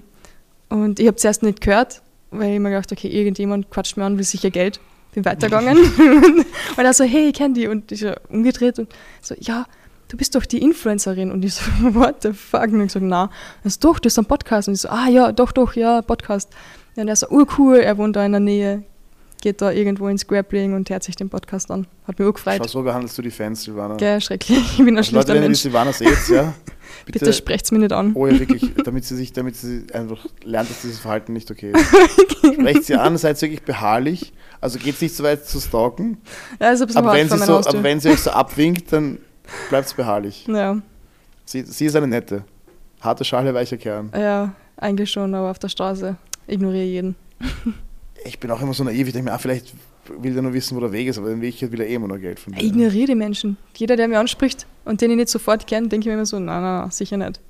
S1: Und ich habe zuerst nicht gehört, weil ich mir gedacht okay, irgendjemand quatscht mir an, will sicher Geld. Bin weitergegangen. [LAUGHS] [LAUGHS] und er so, hey, ich kenn die. Und ich so umgedreht und so, ja, du bist doch die Influencerin. Und ich so, what the fuck? Und ich so, na. Er so, doch, das ist ein Podcast. Und ich so, ah ja, doch, doch, ja, Podcast. Und er so, urcool, er wohnt da in der Nähe, geht da irgendwo ins Grappling und hört sich den Podcast an. Hat mich urgefreut.
S2: Schau, so behandelst du die Fans, Silvana.
S1: Gell, schrecklich. Ich bin ein
S2: Also Leute,
S1: schlechter
S2: wenn ihr. Silvana seht, ja, [LAUGHS] bitte,
S1: Bitte, sprecht's mir nicht an.
S2: oh ja, wirklich, [LAUGHS] damit sie sich, damit sie einfach lernt, dass dieses Verhalten nicht okay ist. [LAUGHS] Sprecht sie an, seid wirklich beharrlich. Also geht nicht so weit zu stalken.
S1: Ja, ist ein bisschen
S2: Aber wenn, sie so,
S1: Haustür.
S2: aber wenn sie euch so abwinkt, dann bleibt beharrlich.
S1: ja,
S2: Sie, sie ist eine nette. Harte Schale, weicher Kern.
S1: ja, eigentlich schon, aber auf der Straße ignoriere jeden.
S2: Ich bin auch immer so naiv, ich denke mir, ah, vielleicht will der nur wissen, wo der Weg ist, aber in Wirklichkeit will er eh immer nur Geld von
S1: Ich
S2: mir.
S1: ignoriere die Menschen. Jeder, der mich anspricht und den ich nicht sofort kenne, denke ich mir immer so, nein, nein, sicher nicht.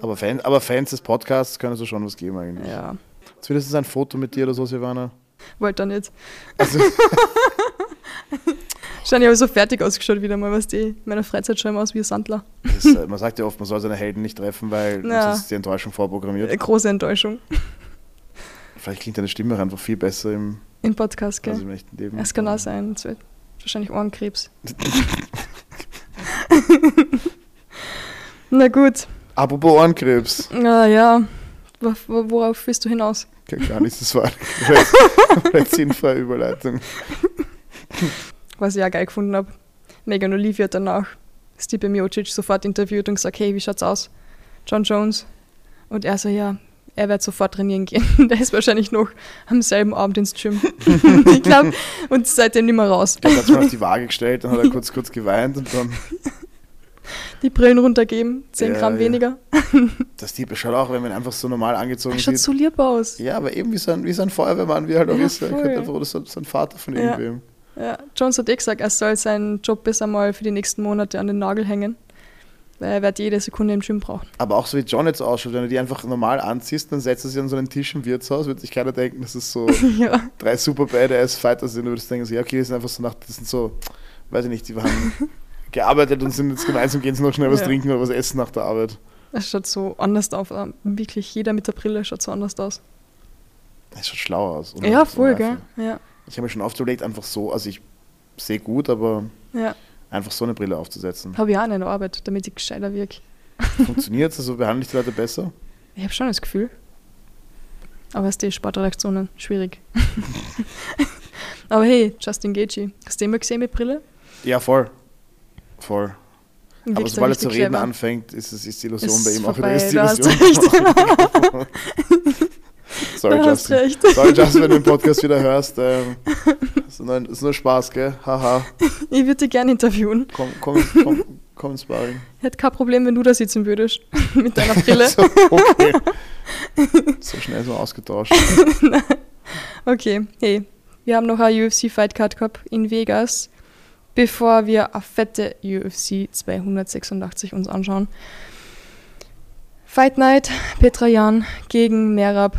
S2: Aber, Fan, aber Fans des Podcasts können so schon was geben eigentlich.
S1: Ja,
S2: Zumindest ein Foto mit dir oder so, Silvana.
S1: wollte er nicht.
S2: Also, [LAUGHS]
S1: habe ich so fertig ausgeschaut wieder mal, was die in meiner Freizeit schauen wir aus wie ein Sandler.
S2: das, äh, man sagt ja oft, man soll seine Helden nicht treffen, weil
S1: Ja.
S2: sonst ist die Enttäuschung vorprogrammiert.
S1: Äh, Große Enttäuschung
S2: Vielleicht klingt deine Stimme einfach viel besser im,
S1: im Podcast, gell?
S2: als im echten Leben.
S1: Es kann auch sein. Es wird wahrscheinlich Ohrenkrebs. [LAUGHS] Na gut.
S2: Apropos Ohrenkrebs.
S1: Ah, ja. Wo- wo- Worauf willst du hinaus?
S2: Gar nichts, das war eine sinnfreie Überleitung.
S1: Was ich auch geil gefunden habe. Megan Olivia hat danach Stipe Miocic sofort interviewt und gesagt, hey, wie schaut's aus? John Jones. Und er so, ja, er wird sofort trainieren gehen. [LAUGHS] Der ist wahrscheinlich noch am selben Abend ins Gym. [LAUGHS] ich glaube, und seitdem nicht mehr raus.
S2: Er hat sich mal auf die Waage gestellt, dann hat er kurz, kurz geweint und dann,
S1: Die Brillen runtergeben, 10
S2: Ja,
S1: Gramm
S2: ja.
S1: weniger.
S2: das Typ schaut auch, wenn man einfach so normal angezogen
S1: Er schaut
S2: sieht.
S1: so lieb aus.
S2: Ja, aber eben wie so ein, wie so ein Feuerwehrmann, wie er halt auch
S1: Ja,
S2: ist. Er könnte einfach, oder so, so ein Vater von
S1: Ja.
S2: irgendwem.
S1: Ja, Jones hat eh gesagt, er soll seinen Job bis einmal für die nächsten Monate an den Nagel hängen. Weil er wird jede Sekunde im Gym brauchen.
S2: Aber auch so wie John jetzt ausschaut, wenn du die einfach normal anziehst, dann setzt er sich an so einen Tisch im Wirtshaus, wird sich keiner denken, dass es so [LAUGHS]
S1: ja.
S2: drei super Badass Fighter sind. Du würdest denken, so, ja, okay, die sind einfach so nach, das sind so, weiß ich nicht, die waren [LAUGHS] gearbeitet und sind jetzt gemeinsam gehen sie noch schnell was
S1: Ja.
S2: trinken oder was essen nach der Arbeit.
S1: Es schaut so anders aus. ähm, Wirklich, jeder mit der Brille schaut so anders aus.
S2: Das schaut schlau aus. oder?
S1: Ja, voll, gell? Ja.
S2: Ich habe mir schon oft überlegt, einfach so, also ich sehe gut, aber
S1: ja.
S2: Einfach so eine Brille aufzusetzen.
S1: Habe ich auch in der Arbeit, damit ich gescheiter wirke.
S2: Funktioniert es? Also behandle ich die Leute besser?
S1: Ich habe schon das Gefühl. Aber es ist die Sportreaktionen schwierig. [LAUGHS] Aber hey, Justin Gaethje, hast du den mal gesehen mit Brille?
S2: Ja, voll. Voll. Aber
S1: Wirkst
S2: sobald er zu reden
S1: clever.
S2: anfängt, ist, es, ist die Illusion
S1: Ist
S2: bei ihm auch
S1: vorbei,
S2: wieder [LAUGHS] ist die Illusion. [LAUGHS] Sorry,
S1: Da
S2: Justin.
S1: recht.
S2: Sorry, Justin, wenn du den [LAUGHS] Podcast wieder hörst. Ähm, ist, nur, ist nur Spaß, gell? Haha.
S1: Ich würde dich gerne interviewen.
S2: Komm, komm, komm, komm ins Sparring.
S1: Ich hätte kein Problem, wenn du da sitzen würdest. [LAUGHS] mit deiner Brille. [LAUGHS]
S2: so, okay. so schnell so ausgetauscht.
S1: Okay, hey, wir haben noch eine UFC Fight Card gehabt in Vegas, bevor wir eine fette UFC 286 uns anschauen. Fight Night, Petra Jan gegen Merab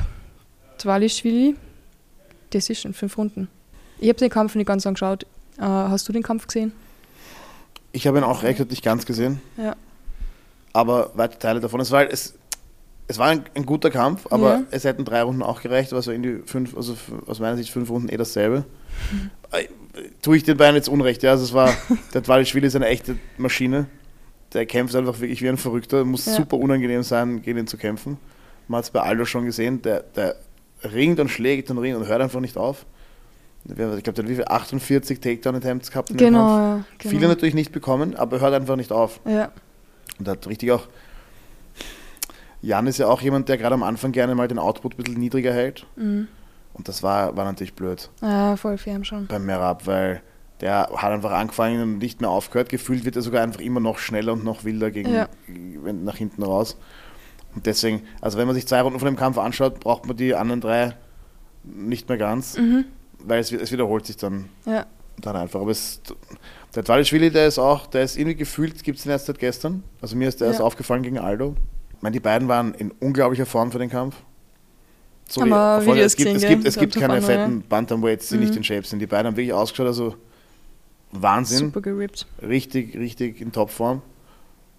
S1: Dvalishvili. Decision, fünf Runden. Ich habe den Kampf nicht ganz angeschaut. Äh, hast du den Kampf gesehen?
S2: Ich habe ihn auch recht nicht ganz gesehen,
S1: Ja.
S2: aber weite Teile davon. Es war, es, es war ein, ein guter Kampf, aber
S1: Ja.
S2: es hätten drei Runden auch gereicht, aber so in die fünf, also aus meiner Sicht fünf Runden eh dasselbe. Äh, Tue ich den beiden jetzt Unrecht, ja. Also es war, [LAUGHS] der Dvalishvili ist eine echte Maschine. Der kämpft einfach wirklich wie ein Verrückter. Muss
S1: Ja.
S2: super unangenehm sein, gegen ihn zu kämpfen. Man hat es bei Aldo schon gesehen, der, der ringt und schlägt und ringt und hört einfach nicht auf. Ich glaube, der hat wie viel? 48 Takedown-Attempts gehabt in dem
S1: Genau,
S2: Kampf.
S1: ja. Genau.
S2: Viele natürlich nicht bekommen, aber er hört einfach nicht auf.
S1: Ja,
S2: Und hat richtig auch. Jan ist ja auch jemand, der gerade am Anfang gerne mal den Output ein bisschen niedriger hält.
S1: mhm.
S2: Und das war, war natürlich blöd
S1: ja, voll fair schon.
S2: beim Merab, weil der hat einfach angefangen und nicht mehr aufgehört. Gefühlt wird er sogar einfach immer noch schneller und noch wilder gegen,
S1: Ja.
S2: nach hinten raus. Und deswegen, also wenn man sich zwei Runden von dem Kampf anschaut, braucht man die anderen drei nicht mehr ganz,
S1: Mhm.
S2: weil es, es wiederholt sich dann,
S1: Ja,
S2: dann einfach. Aber es, der Dvalishvili, der ist auch, der ist irgendwie gefühlt, gibt es den erst seit gestern. Also mir ist der
S1: Ja.
S2: erst aufgefallen gegen Aldo. Ich meine, die beiden waren in unglaublicher Form für den Kampf. So
S1: Haben
S2: wie- es gibt, es gibt, es gibt keine fetten Bantamweights, die
S1: Mhm.
S2: nicht in Shape sind. Die beiden haben wirklich ausgeschaut, also Wahnsinn.
S1: super gerippt.
S2: Richtig, richtig in Topform.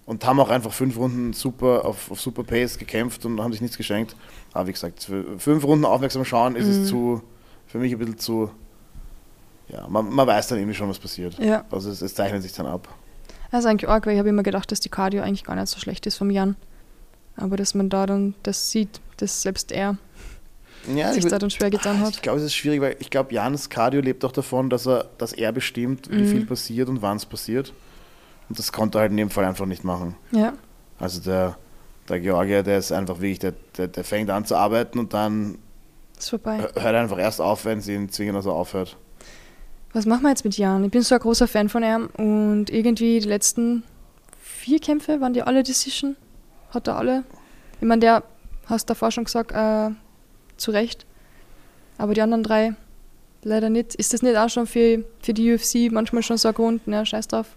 S2: Und haben auch einfach fünf Runden super auf, auf super Pace gekämpft und haben sich nichts geschenkt. Aber wie gesagt, für fünf Runden aufmerksam schauen ist
S1: Mhm.
S2: es zu, für mich ein bisschen zu, ja, man, man weiß dann irgendwie schon, was passiert.
S1: Ja.
S2: Also es, es zeichnet sich dann ab.
S1: Das ist eigentlich arg, weil ich habe immer gedacht, dass die Cardio eigentlich gar nicht so schlecht ist vom Jan. Aber dass man da dann das sieht, dass selbst er
S2: Ja,
S1: sich
S2: ich,
S1: da dann schwer getan
S2: ich
S1: hat.
S2: glaube, es ist schwierig, weil ich glaube, Jans Cardio lebt auch davon, dass er, dass er bestimmt, wie
S1: Mhm.
S2: viel passiert und wann es passiert. Und das konnte er halt in dem Fall einfach nicht machen.
S1: Ja,
S2: Also der, der Georgier, der ist einfach wirklich, der, der, der fängt an zu arbeiten und dann
S1: ist vorbei.
S2: hört er einfach erst auf, wenn sie ihn zwingen, dass er aufhört.
S1: Was machen wir jetzt mit Jan? Ich bin so ein großer Fan von ihm und irgendwie die letzten vier Kämpfe waren die alle Decision. Hat er alle. Ich meine, der hast davor schon gesagt, äh, zu Recht. Aber die anderen drei leider nicht. Ist das nicht auch schon für, für die UFC manchmal schon so ein Grund? Ne, scheiß drauf.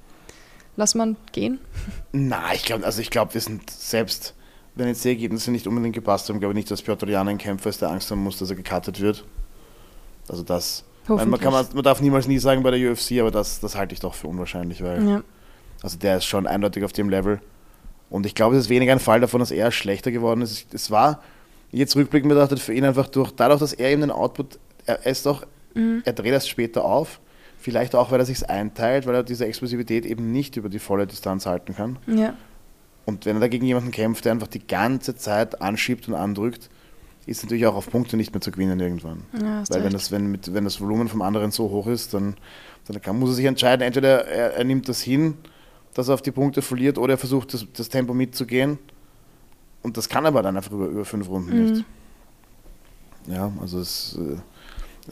S1: Lass man gehen.
S2: Na, ich glaube, also ich glaube, wir sind selbst, wenn jetzt die Ergebnisse nicht unbedingt gepasst haben, glaube ich nicht, dass Piotr Jan ein Kämpfer ist, der Angst haben muss, dass er gecuttet wird. Also das, man, kann, man, darf niemals nie sagen bei der UFC, aber das, das halte ich doch für unwahrscheinlich, weil
S1: Ja.
S2: also der ist schon eindeutig auf dem Level. Und ich glaube, es ist weniger ein Fall davon, dass er schlechter geworden ist. Es war, jetzt rückblickend betrachtet, für ihn einfach durch, dadurch, dass er eben den Output, er, er ist doch,
S1: Mhm.
S2: er dreht erst später auf. Vielleicht auch, weil er sich einteilt, weil er diese Explosivität eben nicht über die volle Distanz halten kann.
S1: Ja.
S2: Und wenn er dagegen jemanden kämpft, der einfach die ganze Zeit anschiebt und andrückt, ist natürlich auch auf Punkte nicht mehr zu gewinnen irgendwann.
S1: Ja,
S2: Weil wenn das, wenn, mit, wenn das Volumen vom anderen so hoch ist, dann, dann kann, muss er sich entscheiden, entweder er, er nimmt das hin, dass er auf die Punkte verliert, oder er versucht, das, das Tempo mitzugehen. Und das kann er aber dann einfach über, über fünf Runden
S1: Mhm.
S2: nicht. Ja, also es, äh,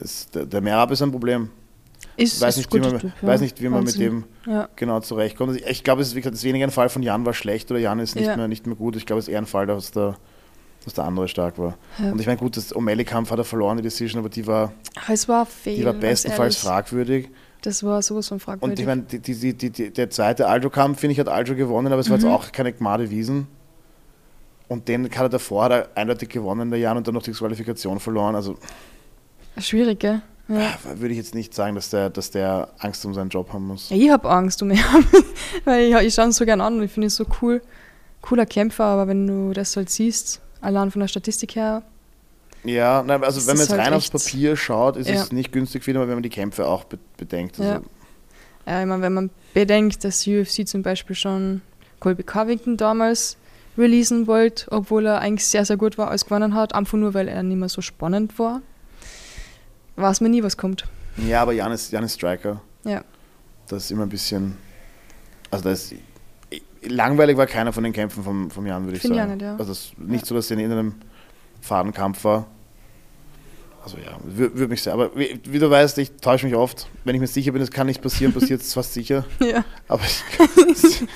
S2: es, der, der Merab ist ein Problem.
S1: Ist,
S2: weiß nicht, wie man,
S1: Typ, ja.
S2: weiß nicht, wie man mit
S1: Wahnsinn.
S2: dem
S1: Ja.
S2: genau zurechtkommt. Also ich, ich glaube, es ist, wie gesagt, es ist weniger ein Fall von Jan war schlecht oder Jan ist nicht,
S1: Ja.
S2: mehr, nicht mehr gut. Ich glaube, es ist eher ein Fall, dass der, dass der andere stark war. Und ich meine, gut, das O'Malley-Kampf hat er verloren, die Decision, aber die war,
S1: Ah, Es war fail.
S2: die war bestenfalls fragwürdig.
S1: Das war sowas von fragwürdig.
S2: Und ich meine, die, die, die, die, der zweite Aljo-Kampf, finde ich, hat Aljo gewonnen, aber es war
S1: Mhm.
S2: jetzt auch keine Gmade Wiesen. Und den hat er davor hat er eindeutig gewonnen, der Jan, und dann noch die Qualifikation verloren. Also,
S1: Schwierig, gell? Ja.
S2: würde ich jetzt nicht sagen, dass der, dass der Angst um seinen Job haben muss.
S1: Ja, ich habe Angst um ihn, [LAUGHS] weil ich, ich schaue ihn so gern an und ich finde ihn so cool. Cooler Kämpfer, aber wenn du das halt siehst, allein von der Statistik her,
S2: Ja, nein, also wenn man jetzt
S1: halt
S2: rein aufs Papier schaut, ist
S1: Ja.
S2: es nicht günstig für ihn, aber wenn man die Kämpfe auch be bedenkt. Also,
S1: Ja. Ja, ich meine, wenn man bedenkt, dass UFC zum Beispiel schon Colby Covington damals releasen wollte, obwohl er eigentlich sehr, sehr gut war, als gewonnen hat, einfach nur, weil er nicht mehr so spannend war, weiß man nie, was kommt.
S2: ja, aber Janis, Janis Striker,
S1: Ja.
S2: das ist immer ein bisschen. Also das langweilig war keiner von den Kämpfen vom, vom Jan, würde ich
S1: Finde ich
S2: sagen.
S1: auch nicht, ja.
S2: Also es ist nicht so, dass er in irgendeinem Fadenkampf war. Also ja, würde würd mich sehr. Aber wie, wie du weißt, ich täusche mich oft. Wenn ich mir sicher bin, es kann nicht passieren, [LAUGHS] passiert es fast sicher.
S1: ja.
S2: Aber ich, [LAUGHS]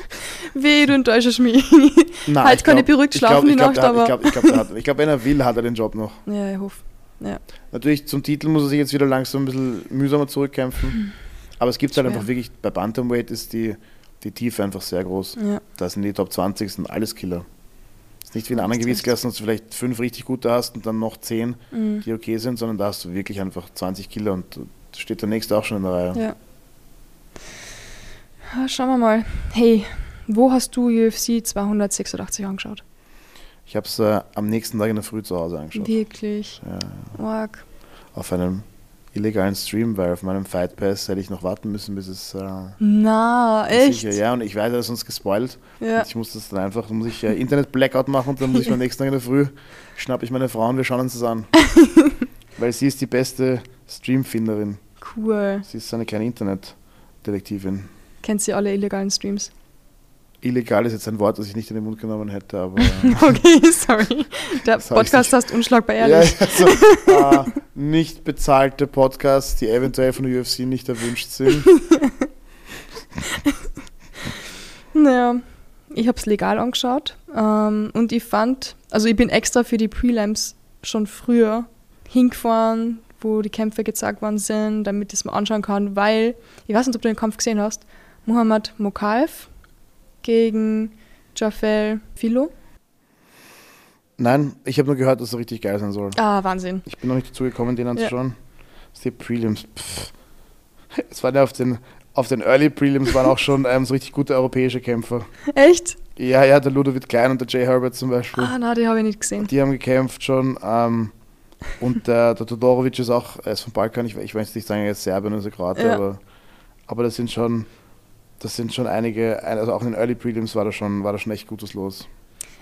S1: Weh, du enttäuschst mich.
S2: Nein,
S1: Halt
S2: ich
S1: kann ich beruhigt
S2: ich glaub-
S1: schlafen
S2: ich
S1: die
S2: glaub,
S1: Nacht,
S2: hat-
S1: aber-
S2: Ich glaube, glaub, glaub, wenn er will, hat er den Job noch.
S1: ja, ich hoffe. Ja.
S2: Natürlich zum Titel muss er sich jetzt wieder langsam ein bisschen mühsamer zurückkämpfen. Aber es gibt halt einfach wirklich, bei Bantamweight ist die, die Tiefe einfach sehr groß.
S1: ja.
S2: Da sind die Top 20 sind alles Killer. ist nicht wie in anderen Gewichtsklassen, dass du vielleicht fünf richtig gute hast und dann noch zehn,
S1: Mhm.
S2: die okay sind, sondern da hast du wirklich einfach 20 Killer und steht der nächste auch schon in der Reihe.
S1: Ja. Ah, Schauen wir mal. Hey, wo hast du UFC 286 angeschaut?
S2: Ich habe es äh, am nächsten Tag in der Früh zu Hause angeschaut.
S1: Wirklich.
S2: Ja,
S1: Arg.
S2: auf einem illegalen Stream, weil auf meinem Fight Pass hätte ich noch warten müssen, bis es äh,
S1: Na, echt?
S2: sicher, ja, und ich weiß, er ist uns gespoilt.
S1: Ja.
S2: Ich muss das dann einfach, dann muss ich äh, Internet-Blackout machen und dann muss ich am nächsten Tag in der Früh, schnapp ich meine Frau und wir schauen uns das an. [LAUGHS] Weil sie ist die beste Streamfinderin.
S1: Cool.
S2: Sie ist so eine kleine Internetdetektivin.
S1: Kennt sie alle illegalen Streams?
S2: Illegal ist jetzt ein Wort, das ich nicht in den Mund genommen hätte, aber. [LAUGHS] äh,
S1: Okay, sorry. Der Podcast heißt unschlagbar
S2: ja,
S1: ehrlich.
S2: also, [LAUGHS] äh, nicht bezahlte Podcasts, die eventuell von der UFC nicht erwünscht sind. [LAUGHS]
S1: Naja, ich habe es legal angeschaut ähm, und ich fand, also ich bin extra für die Prelims schon früher hingefahren, wo die Kämpfe gezeigt worden sind, damit ich es mal anschauen kann, weil, ich weiß nicht, ob du den Kampf gesehen hast, Muhammad Mokaev gegen Jafel Filo.
S2: Nein, ich habe nur gehört, dass er richtig geil sein soll.
S1: Ah, Wahnsinn.
S2: Ich bin noch nicht dazu gekommen, den
S1: Ja.
S2: anzuschauen. Das ist die Prelims. Pff. Es waren ja auf den, auf den Early Prelims waren auch schon ähm, so richtig gute europäische Kämpfer.
S1: Echt?
S2: Ja, ja, der Ludovic Klein und der Jay Herbert zum Beispiel.
S1: Ah, na, die habe ich nicht gesehen.
S2: Die haben gekämpft schon. Ähm, und der, der Todorovic ist auch, er ist vom Balkan, ich, ich weiß nicht sagen, er ist Serbien oder Kroate,
S1: Ja.
S2: aber, aber das sind schon, das sind schon einige, also auch in den Early Prelims war da schon, war da schon echt Gutes los.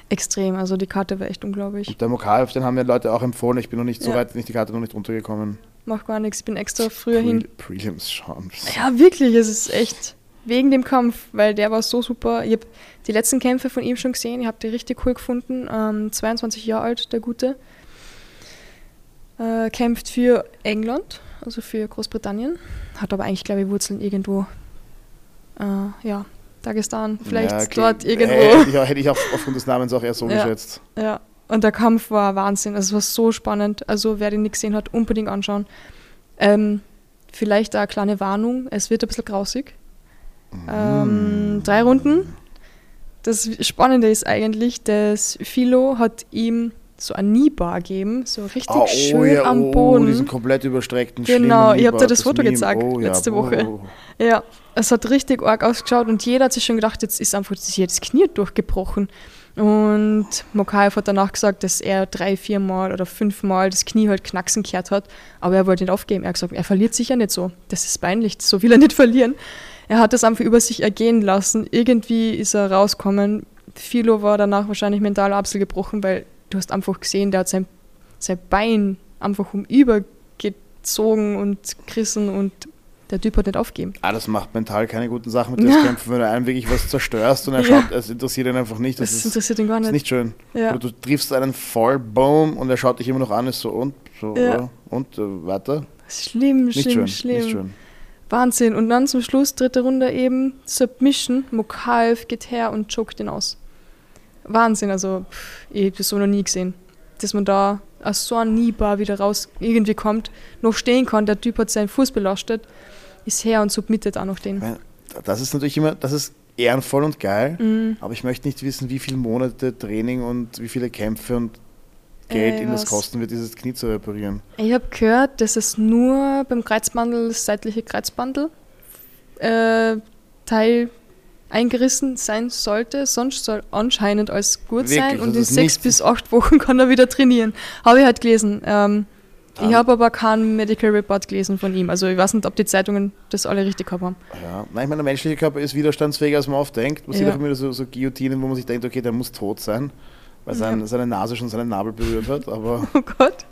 S1: Extrem, also die Karte war echt unglaublich.
S2: Und der Mokaev, den haben mir Leute auch empfohlen, ich bin noch nicht so
S1: Ja.
S2: weit, nicht die Karte noch nicht runtergekommen.
S1: Macht gar nichts, ich bin extra früher hin.
S2: Pre Prelims schauen.
S1: Ja, wirklich, es ist echt wegen dem Kampf, weil der war so super. Ich habe die letzten Kämpfe von ihm schon gesehen, ich habe die richtig cool gefunden. Ähm, 22 Jahre alt, der Gute. Äh, kämpft für England, also für Großbritannien. Hat aber eigentlich, glaube ich, Wurzeln irgendwo. Äh, ja, Dagestan, vielleicht
S2: Ja, okay.
S1: dort
S2: Äh,
S1: irgendwo.
S2: Hätte ich, auch- hätte ich auch aufgrund des Namens auch eher so
S1: Ja.
S2: geschätzt.
S1: Ja, und der Kampf war Wahnsinn. Also es war so spannend. Also wer den nicht gesehen hat, unbedingt anschauen. Ähm, vielleicht eine kleine Warnung, es wird ein bisschen grausig. Ähm, drei Runden. Das Spannende ist eigentlich, dass Philo hat ihm so ein Kniebar gegeben, so richtig
S2: Ah,
S1: schön am Boden.
S2: diesen komplett überstreckten
S1: Genau, ich hab dir das Foto
S2: Meme.
S1: gezeigt,
S2: Oh, ja,
S1: letzte Woche.
S2: oh.
S1: Ja, es hat richtig arg ausgeschaut und jeder hat sich schon gedacht, jetzt ist einfach das, Knie durchgebrochen. Und Mokaev hat danach gesagt, dass er drei, vier Mal oder fünf Mal das Knie halt knacksen gehört hat, aber er wollte nicht aufgeben. Er hat gesagt, er verliert sicher nicht so. Das ist peinlich, so will er nicht [LAUGHS] verlieren. Er hat das einfach über sich ergehen lassen. Irgendwie ist er rausgekommen. Philo war danach wahrscheinlich mental absolut gebrochen, weil du hast einfach gesehen, der hat sein, sein Bein einfach umübergezogen und gerissen und der Typ hat nicht aufgegeben.
S2: Ah, das macht mental keine guten Sachen mit
S1: Ja.
S2: kämpfen, wenn du einem wirklich was zerstörst und er
S1: Ja.
S2: schaut, es interessiert ihn einfach nicht. Das,
S1: Das,
S2: ist,
S1: interessiert ihn gar
S2: das ist
S1: nicht.
S2: nicht schön.
S1: Ja.
S2: Oder du triffst einen voll, boom, und er schaut dich immer noch an, ist so und, so,
S1: Ja.
S2: und, äh, weiter.
S1: Schlimm,
S2: Nicht
S1: schlimm,
S2: schön,
S1: schlimm.
S2: nicht schön.
S1: Wahnsinn. Und dann zum Schluss, dritte Runde eben, Submission, Mokaev geht her und choked ihn aus. Wahnsinn, also pff, ich habe das so noch nie gesehen. Dass man da aus so einem Kniebar wieder raus irgendwie kommt, noch stehen kann, der Typ hat seinen Fuß belastet, ist her und submittet auch noch den.
S2: Das ist natürlich immer, das ist ehrenvoll und geil,
S1: Mhm.
S2: aber ich möchte nicht wissen, wie viele Monate Training und wie viele Kämpfe und Geld
S1: Ey,
S2: ihm das kosten wird, dieses Knie zu reparieren.
S1: Ich habe gehört, dass es nur beim Kreuzbandel, das seitliche Kreuzbandel, äh, Teil eingerissen sein sollte. Sonst soll anscheinend alles gut
S2: Wirklich?
S1: sein und in sechs bis acht Wochen [LAUGHS] kann er wieder trainieren. Habe ich halt gelesen. Ähm, ich habe aber keinen Medical Report gelesen von ihm. Also ich weiß nicht, ob die Zeitungen das alle richtig gehabt haben.
S2: Ja, nein, ich meine, der menschliche Körper ist widerstandsfähiger, als man oft denkt. Man sieht
S1: Ja.
S2: auch immer so, so Guillotinen, wo man sich denkt, okay, der muss tot sein, weil sein,
S1: Ja.
S2: seine Nase schon seinen Nabel berührt hat. Aber [LAUGHS]
S1: Oh Gott.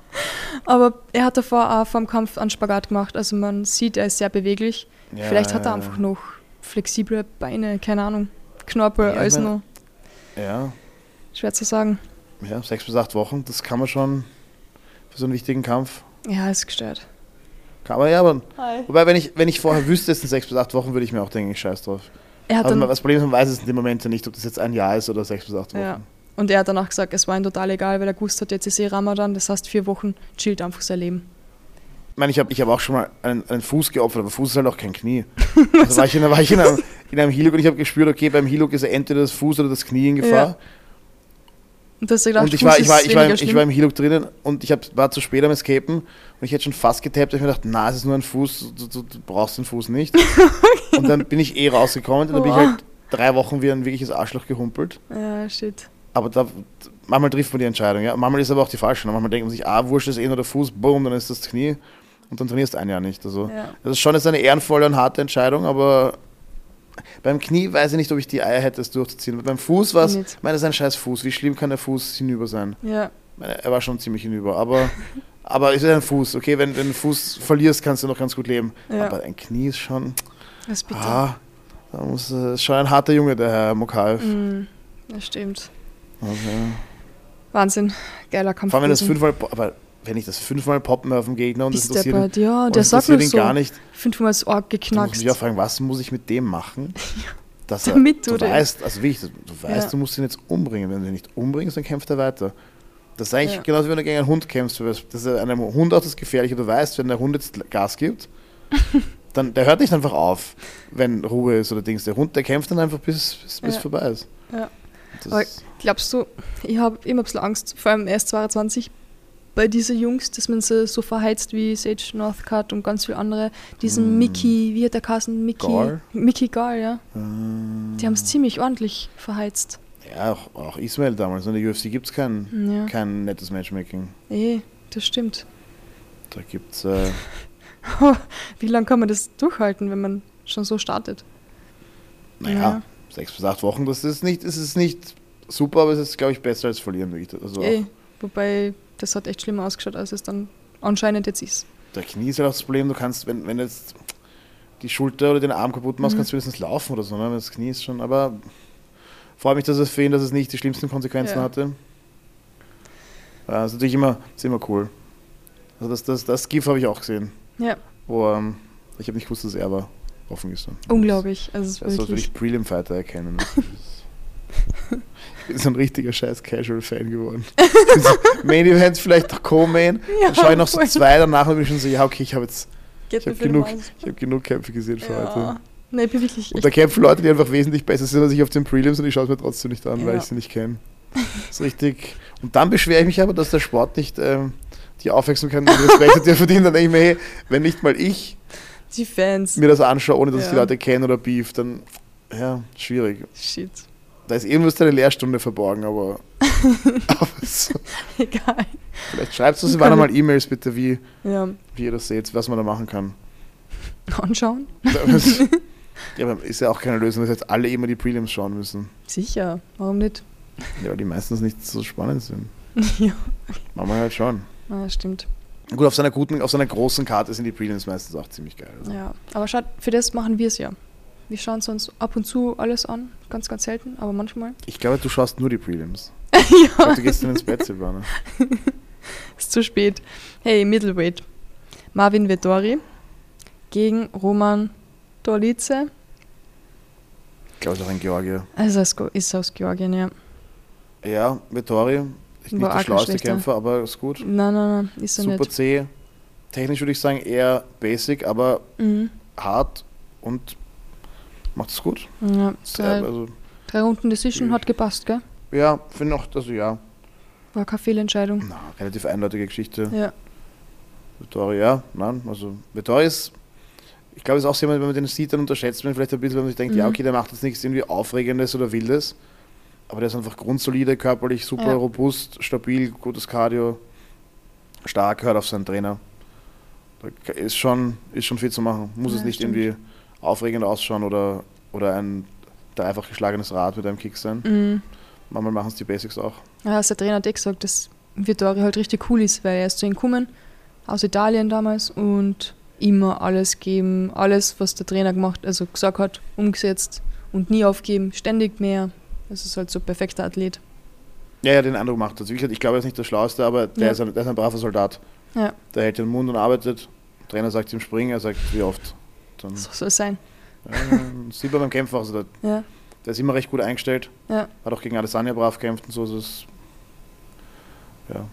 S1: Aber er hat davor auch vor dem Kampf einen Spagat gemacht. Also man sieht, er ist sehr beweglich.
S2: ja,
S1: Vielleicht hat er einfach noch flexible Beine, keine Ahnung. Knorpel,
S2: Ja,
S1: alles noch.
S2: Ja,
S1: Schwer zu sagen.
S2: ja, sechs bis acht Wochen, das kann man schon für so einen wichtigen Kampf.
S1: Ja, ist gestört.
S2: Kann man ja, aber.
S1: Hi.
S2: Wobei, wenn ich, wenn ich vorher wüsste, es sind sechs bis acht Wochen, würde ich mir auch denken, ich scheiß drauf.
S1: Er hat
S2: Aber
S1: dann,
S2: das Problem ist, man weiß es in dem Moment ja nicht, ob das jetzt ein Jahr ist oder sechs bis acht Wochen.
S1: Ja. und er hat danach gesagt, es war ihm total egal, weil er gewusst hat, jetzt ist eh Ramadan, das heißt vier Wochen chillt einfach sein Leben.
S2: Ich meine, ich habe ich hab auch schon mal einen, einen Fuß geopfert, aber Fuß ist halt auch kein Knie. [LAUGHS] Also war ich in, war ich in einem, in einem Hilug und ich habe gespürt, okay, beim Hilug ist entweder das Fuß oder das Knie in Gefahr.
S1: Und gedacht,
S2: und ich war, ich, war, ich, war, im- ich war im drinnen und ich hab, war zu spät am Escapen und ich hätte schon fast getappt. und Ich mir gedacht, na, es ist nur ein Fuß, du, du, du brauchst den Fuß nicht. [LAUGHS] und dann bin ich eh rausgekommen und dann bin ich halt drei Wochen wie ein wirkliches Arschloch gehumpelt.
S1: Ja, shit.
S2: Aber da, manchmal trifft man die Entscheidung, ja. Manchmal ist aber auch die falsche. Manchmal denkt man sich, ah, wurscht ist eh nur der Fuß, boom, dann ist das Knie und dann trainierst du ein Jahr nicht. Also,
S1: Ja.
S2: das ist schon jetzt eine ehrenvolle und harte Entscheidung, aber beim Knie weiß ich nicht, ob ich die Eier hätte, es durchzuziehen. Beim Fuß war es, ich meine, das ist ein scheiß Fuß. Wie schlimm kann der Fuß hinüber sein?
S1: Ja,
S2: meine, er war schon ziemlich hinüber, aber, [LAUGHS] aber es ist ein Fuß. Okay, wenn, wenn du den Fuß verlierst, kannst du noch ganz gut leben.
S1: Ja.
S2: Aber ein Knie ist schon,
S1: das ist bitter.
S2: ah, da muss, äh, ist schon ein harter Junge, der Herr Mokaev.
S1: Mm, das stimmt.
S2: Also,
S1: Wahnsinn. Geiler Kampf.
S2: vor allem, wenn das fünfmal, aber wenn ich das fünfmal poppen auf dem Gegner und das
S1: Ist
S2: interessiert ihn,
S1: deppert. Ja,
S2: und
S1: der sagt
S2: ihn
S1: so.
S2: gar nicht,
S1: Fünfmal das
S2: muss
S1: geknackst.
S2: ich mich auch fragen, was muss ich mit dem machen? [LAUGHS] Dass er,
S1: Damit
S2: du
S1: du
S2: weißt, also wie ich, du weißt,
S1: Ja.
S2: du musst ihn jetzt umbringen. Wenn du ihn nicht umbringst, dann kämpft er weiter. Das ist eigentlich
S1: Ja.
S2: genauso, wie wenn du gegen einen Hund kämpfst. Das ist einem Hund auch das Gefährliche. Du weißt, wenn der Hund jetzt Gas gibt, [LAUGHS] dann der hört nicht einfach auf, wenn Ruhe ist oder Dings. Der Hund, der kämpft dann einfach, bis bis
S1: Ja.
S2: vorbei ist.
S1: Ja. Aber Glaubst du, ich habe immer ein bisschen Angst, vor allem erst 22, bei diesen Jungs, dass man sie so verheizt wie Sage Northcutt und ganz viele andere. Diesen
S2: Mm.
S1: Mickey, wie hat der Kassen? Mickey.
S2: Gall?
S1: Mickey Gall, ja.
S2: äh,
S1: Die haben es ziemlich ordentlich verheizt.
S2: ja, auch, auch Ismail damals. In der UFC gibt es kein,
S1: Ja.
S2: kein nettes Matchmaking.
S1: Eh, das stimmt.
S2: Da gibt es. Äh, [LAUGHS]
S1: Wie lange kann man das durchhalten, wenn man schon so startet?
S2: naja,
S1: Ja.
S2: sechs bis acht Wochen, das ist nicht, es ist nicht super, aber es ist, glaube ich, besser als verlieren. Also auch
S1: Eh, wobei, das hat echt schlimmer ausgeschaut, als es dann anscheinend jetzt ist.
S2: der Knie ist halt auch das Problem, du kannst, wenn, wenn jetzt die Schulter oder den Arm kaputt machst,
S1: Mhm.
S2: kannst du wenigstens laufen oder so, ne? Das Knie ist schon, aber freue mich, dass es für ihn, dass es nicht die schlimmsten Konsequenzen
S1: Ja.
S2: hatte. Ja, ist natürlich immer, ist immer cool. Also das, das, das GIF habe ich auch gesehen,
S1: Ja,
S2: wo ähm, ich habe nicht gewusst, dass er war offen gestanden.
S1: unglaublich. Also, ist
S2: Das sollte
S1: wirklich.
S2: ich Prelim-Fighter erkennen. [LAUGHS] ich [LAUGHS] bin so ein richtiger scheiß Casual-Fan geworden. [LAUGHS] Main Events, vielleicht noch Co-Main. [LAUGHS]
S1: Ja,
S2: dann schaue ich noch so zwei, danach bin ich schon so, ja, okay, ich habe jetzt ich
S1: den
S2: genug, ich hab genug Kämpfe gesehen für
S1: Ja.
S2: heute.
S1: Nee, wirklich.
S2: Und da kämpfen Leute, die einfach wesentlich besser sind als ich auf den Prelims und ich schaue es mir trotzdem nicht an, weil
S1: Ja.
S2: ich sie nicht kenne. Das ist richtig. Und dann beschwere ich mich aber, dass der Sport nicht ähm, die Aufmerksamkeit und Respekt hat, der verdient. Dann denke ich mir, hey, wenn nicht mal ich
S1: Die
S2: mir das anschaue, ohne dass ich die. Leute kenne oder beef, dann ja, schwierig.
S1: Shit.
S2: Da ist irgendwas eine Lehrstunde verborgen, aber, [LAUGHS] aber so,
S1: Egal.
S2: vielleicht uns
S1: Kann
S2: Silvana mal
S1: ich-
S2: E-Mails bitte, wie,
S1: Ja.
S2: wie ihr das seht, was man da machen kann.
S1: Anschauen? [LAUGHS]
S2: ja, aber ist ja auch keine Lösung, dass jetzt alle immer die Prelims schauen müssen.
S1: Sicher. Warum nicht?
S2: Ja, weil die meistens nicht so spannend sind. [LAUGHS]
S1: ja.
S2: Machen wir halt schon.
S1: Ah, stimmt.
S2: Gut, auf seiner guten, auf seiner großen Karte sind die Prelims meistens auch ziemlich geil. Also.
S1: Ja. Aber schaut, für das machen wir es ja. Wir schauen es uns ab und zu alles an. Ganz, ganz selten, aber manchmal. [LAUGHS]
S2: Ich glaube, du schaust nur die Prelims. Ich glaube,
S1: ja.
S2: du gehst dann ins Bett, Silvana. [LAUGHS]
S1: Ist zu spät. Hey, Middleweight. Marvin Vettori gegen Roman Dolice.
S2: Ich glaube, es ist auch ein Georgier.
S1: Also es ist aus Georgien, ja.
S2: Ja, Vittori, ist nicht
S1: War
S2: der schlauste
S1: schlechter.
S2: Kämpfer, aber ist gut.
S1: Nein, nein, nein, ist er
S2: Super
S1: nicht.
S2: zäh. Technisch würde ich sagen eher basic, aber
S1: Mhm.
S2: hart und macht es gut.
S1: Ja,
S2: Sehr,
S1: drei,
S2: also,
S1: drei Runden Decision hat gepasst, gell?
S2: ja, finde auch, also ja.
S1: War keine Fehlentscheidung.
S2: Na, relativ eindeutige Geschichte.
S1: Ja.
S2: Vittori, ja, nein, also Vittori ist, ich glaube, es ist auch jemand, wenn man den sieht, dann unterschätzt man vielleicht ein bisschen, wenn man sich denkt,
S1: Mhm.
S2: ja, okay, der macht jetzt nichts irgendwie Aufregendes oder Wildes, aber der ist einfach grundsolide, körperlich super
S1: Ja.
S2: robust, stabil, gutes Cardio, stark, hört auf seinen Trainer. Da ist schon, ist schon viel zu machen. Muss
S1: Ja,
S2: es nicht
S1: stimmt.
S2: irgendwie aufregend ausschauen oder, oder ein dreifach geschlagenes Rad mit einem Kick sein.
S1: Mhm.
S2: Manchmal machen es die Basics auch.
S1: Ja, der Trainer hat eh gesagt, dass Vittori halt richtig cool ist, weil er ist zu ihm gekommen, aus Italien damals, und immer alles geben, alles, was der Trainer gemacht, also gesagt hat, umgesetzt und nie aufgeben, ständig mehr. Das ist halt so ein perfekter Athlet.
S2: Ja, ja, den Eindruck macht das. Wie gesagt, ich glaube, er ist nicht der Schlauste, aber der,
S1: Ja.
S2: ist, ein, der ist ein braver Soldat.
S1: Ja.
S2: Der hält den Mund und arbeitet. Der Trainer sagt ihm springen, er sagt, wie oft. Dann,
S1: So soll es sein.
S2: ja, sieht man beim Kämpfen auch. Also der,
S1: Ja,
S2: der ist immer recht gut eingestellt.
S1: ja.
S2: Hat auch gegen Adesanya brav gekämpft und so. Also es, ja.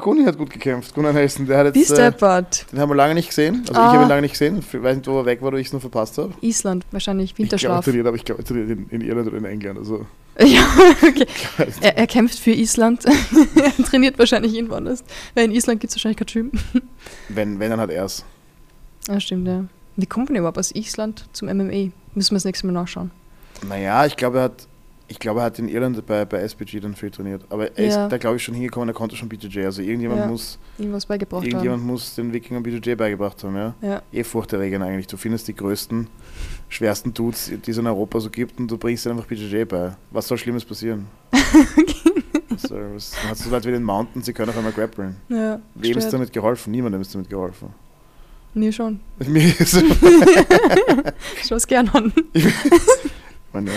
S2: Kuni hat gut gekämpft. Gunnar Nelson, der hat
S1: Wie
S2: jetzt. Äh, den haben wir lange nicht gesehen. Also ich
S1: Ah.
S2: habe ihn lange nicht gesehen. Ich weiß nicht, wo er weg war oder ich es nur verpasst habe.
S1: Island, wahrscheinlich
S2: Ich glaube, er
S1: Winterschlaf.
S2: trainiert, aber ich glaube, er trainiert in, in Irland oder in England. Also, [LAUGHS]
S1: ja, okay.
S2: ich
S1: Er, er kämpft für Island. [LAUGHS] er trainiert wahrscheinlich irgendwo anders. Weil in Island gibt es wahrscheinlich kein Gym.
S2: wenn, wenn, dann hat er es.
S1: Ja, stimmt, ja. Wie kommt man überhaupt aus Island zum MMA? Müssen wir das nächste Mal nachschauen.
S2: Naja, ich glaube, er hat, ich glaube, er hat in Irland bei, bei SPG dann viel trainiert. Aber er
S1: Ja.
S2: ist da, glaube ich, schon hingekommen, er konnte schon BJJ. Also irgendjemand,
S1: Ja.
S2: muss,
S1: Irgendwas beigebracht
S2: irgendjemand muss den Wikingern BJJ beigebracht haben. Ja?
S1: haben. Ja.
S2: Eh furchterregend eigentlich. Du findest die größten, schwersten Dudes, die es in Europa so gibt und du bringst ihnen einfach BJJ bei. Was soll Schlimmes passieren? [LAUGHS] so, was, dann hast du Leute wie den Mountain, sie können auf einmal grappeln.
S1: ja
S2: Wem ist damit geholfen? Niemandem ist damit geholfen.
S1: Mir schon. [LAUGHS]
S2: Mir ist, [LAUGHS]
S1: Ich es gern an. [LAUGHS]
S2: meine, ja.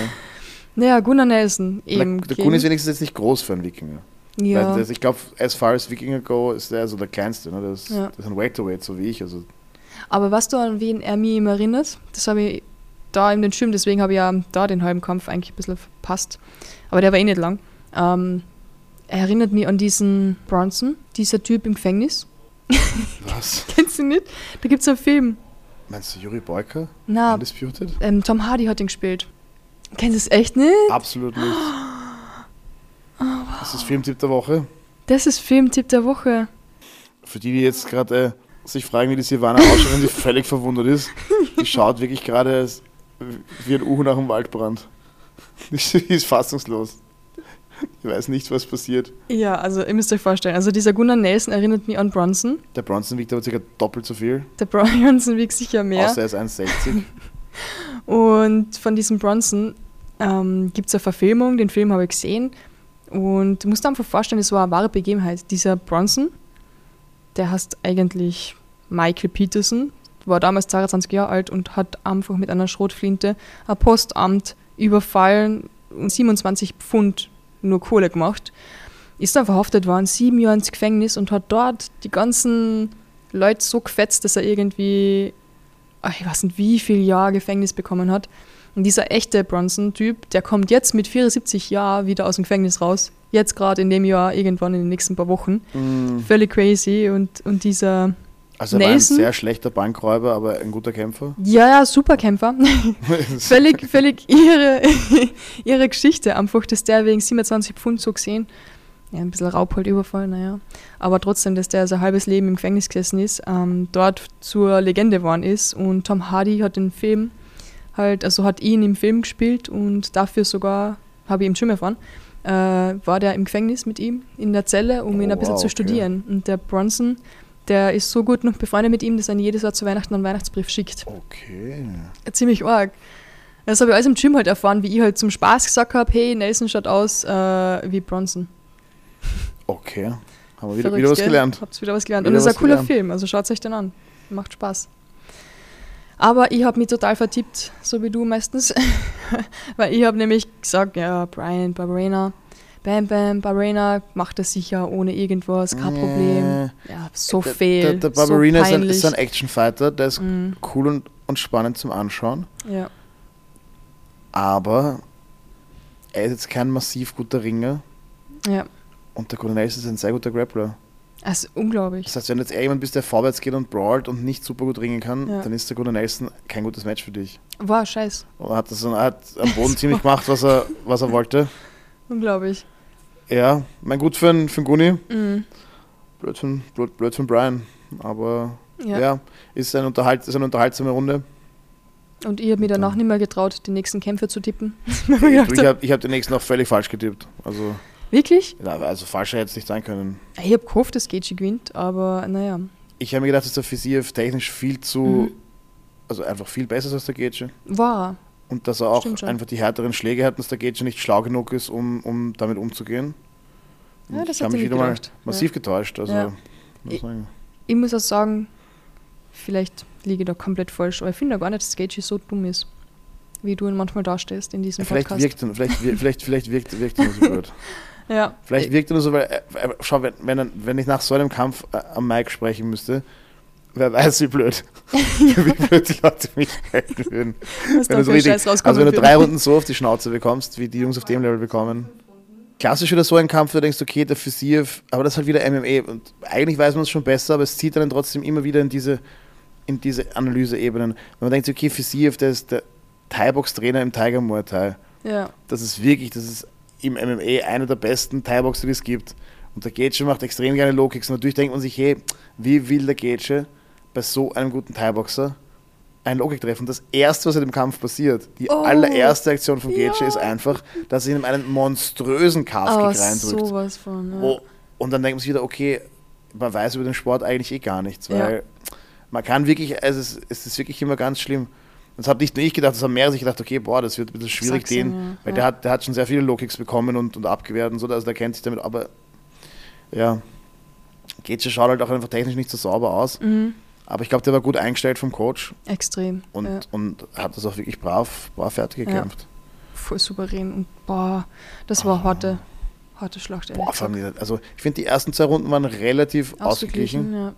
S1: Naja, Gunnar Nelson. Eben.
S2: der Kun ist wenigstens jetzt nicht groß für einen Wikinger.
S1: ja.
S2: Weil ich glaube, as far as Wikinger go, ist der so der kleinste. Ne? Das,
S1: Ja.
S2: das ist ein Welterweight, so wie ich. Also,
S1: Aber was du an wen er mich immer erinnert, das habe ich da in den Schirm, deswegen habe ich ja da den halben Kampf eigentlich ein bisschen verpasst. Aber der war eh nicht lang. Ähm, er erinnert mich an diesen Bronson, dieser Typ im Gefängnis.
S2: Was? [LAUGHS]
S1: Kennst du nicht? Da gibt es einen Film.
S2: Meinst du Juri Boyka?
S1: Na,
S2: Undisputed?
S1: ähm, Tom Hardy hat ihn gespielt. Kennst du es echt nicht?
S2: Absolut nicht. [GASPS]
S1: Oh,
S2: Das ist Filmtipp der Woche.
S1: Das ist Filmtipp der Woche.
S2: Für die, die jetzt gerade äh, sich fragen, wie die Silvana ausschaut, wenn sie [LAUGHS] völlig verwundert ist, die schaut wirklich gerade wie ein Uhu nach dem Waldbrand. Die ist fassungslos. Ich weiß nicht, was passiert.
S1: Ja, also ihr müsst euch vorstellen, also dieser Gunnar Nelson erinnert mich an Bronson.
S2: Der Bronson wiegt aber ca. doppelt so viel,
S1: Der [LAUGHS] Bronson wiegt sicher mehr.
S2: außer er ist 1,60. [LAUGHS]
S1: Und von diesem Bronson ähm, gibt es eine Verfilmung, den Film habe ich gesehen. Und du musst dir einfach vorstellen, es war eine wahre Begebenheit. Dieser Bronson, der heißt eigentlich Michael Peterson, war damals 22 Jahre alt und hat einfach mit einer Schrotflinte ein Postamt überfallen und 27 Pfund nur Kohle gemacht. Ist dann verhaftet worden, sieben Jahre ins Gefängnis und hat dort die ganzen Leute so gefetzt, dass er irgendwie, ach, ich weiß nicht, wie viel Jahre Gefängnis bekommen hat. Und dieser echte Bronson-Typ, der kommt jetzt mit 74 Jahren wieder aus dem Gefängnis raus. Jetzt gerade in dem Jahr, irgendwann in den nächsten paar Wochen.
S2: Mm.
S1: Völlig crazy. Und, und dieser,
S2: Also er war ein sehr schlechter Bankräuber, aber ein guter Kämpfer.
S1: ja, ja, Superkämpfer. [LAUGHS] völlig, völlig ihre, [LAUGHS] ihre Geschichte. Einfach, dass der wegen 27 Pfund so gesehen, ja, ein bisschen Raub halt überfallen, naja. Aber trotzdem, dass der sein halbes Leben im Gefängnis gesessen ist, ähm, dort zur Legende geworden ist. Und Tom Hardy hat den Film halt, also hat ihn im Film gespielt und dafür sogar, habe ich ihm schon erfahren, äh, war der im Gefängnis mit ihm in der Zelle, um
S2: Oh,
S1: ihn ein bisschen
S2: wow,
S1: zu
S2: okay.
S1: studieren. Und der Bronson, der ist so gut noch befreundet mit ihm, dass er ihn jedes Jahr zu Weihnachten einen Weihnachtsbrief schickt.
S2: Okay.
S1: Ziemlich arg. Das habe ich alles im Gym halt erfahren, wie ich halt zum Spaß gesagt habe, hey, Nelson schaut aus äh, wie Bronson.
S2: Okay. Haben wir wieder, wieder was gelernt.
S1: Habt wieder was gelernt.
S2: Wieder
S1: Und das ist ein cooler
S2: gelernt.
S1: Film, also schaut euch den an. Macht Spaß. Aber ich habe mich total vertippt, so wie du meistens. [LAUGHS] Weil ich habe nämlich gesagt, ja, Brian Barberena, Bam Bam, Barberena macht das sicher ohne irgendwas, kein Problem. Ja, so
S2: Der-
S1: fehl,
S2: Der, der Barbarina
S1: so
S2: ist, ein, ist ein Actionfighter, der ist
S1: Mm,
S2: cool und, und spannend zum Anschauen,
S1: ja.
S2: aber er ist jetzt kein massiv guter Ringer
S1: ja,
S2: und der Colonel ist ein sehr guter Grappler.
S1: also unglaublich.
S2: Das heißt, wenn jetzt jemand bist, der vorwärts geht und brawlt und nicht super gut ringen kann,
S1: Ja.
S2: dann ist der Colonel Nelson kein gutes Match für dich.
S1: Wow, scheiß.
S2: Und hat, das, hat am Boden [LAUGHS] ziemlich gemacht, was er, was er wollte.
S1: Unglaublich.
S2: Ja, mein gut für einen für Guni.
S1: Mhm.
S2: Blöd für, blöd, blöd für Brian. Aber
S1: Ja.
S2: ja, ist, ein Unterhalt, ist eine unterhaltsame Runde.
S1: Und ich habe mir danach nicht mehr getraut, die nächsten Kämpfe zu tippen. [LAUGHS] Ich
S2: habe ich hab den nächsten auch völlig falsch getippt. Also,
S1: Wirklich?
S2: ja, also falscher hätte es nicht sein können.
S1: Ich habe gehofft, dass Gaethje gewinnt, aber naja.
S2: Ich habe mir gedacht, dass der Fisiev technisch viel zu,
S1: Mhm.
S2: also einfach viel besser ist als der Gaethje.
S1: War.
S2: Und dass er auch einfach die härteren Schläge hat und dass der Gaethje nicht schlau genug ist, um, um damit umzugehen.
S1: Ja, das
S2: ich habe mich
S1: ich
S2: wieder mal
S1: gedacht.
S2: massiv getäuscht. Also,
S1: Ja.
S2: muss
S1: Ich-. Ich muss auch sagen, vielleicht liege ich da komplett falsch, aber ich finde gar nicht, dass Gaethje so dumm ist, wie du ihn manchmal darstellst in diesem
S2: vielleicht
S1: Podcast.
S2: wirkt vielleicht, vielleicht, vielleicht wirkt, wirkt er nur so blöd. [LAUGHS]
S1: ja.
S2: Vielleicht wirkt er nur so, weil, äh, äh, schau, wenn, wenn, wenn ich nach so einem Kampf äh, am Mic sprechen müsste, wer weiß, wie blöd, [LAUGHS] wie blöd die Leute mich halten würden. Wenn du, so richtig, also wenn du drei Runden so auf die Schnauze bekommst, wie die Jungs auf dem Level bekommen. Klassisch wieder so ein Kampf, wo du denkst, okay, der Fisiev, aber das ist halt wieder MMA und eigentlich weiß man es schon besser, aber es zieht dann trotzdem immer wieder in diese, in diese Analyseebenen. Wenn man denkt, okay, Fisiev, der ist der Thai-Box-Trainer im Tiger Muay Thai.
S1: Ja,
S2: Das ist wirklich, das ist im MMA einer der besten Thai-Boxer, die es gibt. Und der Gaethje macht extrem gerne Low-Kicks. Und natürlich denkt man sich, hey, wie will der Gaethje bei so einem guten Thai-Boxer einen Low-Kick treffen? Das Erste, was in dem Kampf passiert, die
S1: Oh.
S2: allererste Aktion von Gaethje
S1: Ja.
S2: ist einfach, dass er ihm einen monströsen Calf-Kick reindrückt.
S1: sowas von. Ja.
S2: Wo, und dann denkt man sich wieder, okay, man weiß über den Sport eigentlich eh gar nichts,
S1: Ja.
S2: weil man kann wirklich, also es, es ist wirklich immer ganz schlimm. Das hat nicht nur ich gedacht, das haben mehrere sich gedacht, okay, boah, das wird ein bisschen schwierig,
S1: Sag's
S2: den,
S1: ja.
S2: weil
S1: Ja.
S2: der hat, der hat schon sehr viele Low-Kicks bekommen und, und abgewehrt und so, also der kennt sich damit, aber ja, Gaethje schaut halt auch einfach technisch nicht so sauber aus,
S1: Mhm.
S2: Aber ich glaube, der war gut eingestellt vom Coach
S1: Extrem.
S2: und,
S1: ja.
S2: und hat das auch wirklich brav, brav fertig gekämpft.
S1: Voll souverän. Und boah, das war harte, harte Schlacht,
S2: Ah. Boah, also ich finde, die ersten zwei Runden waren relativ ausgeglichen.
S1: Ja.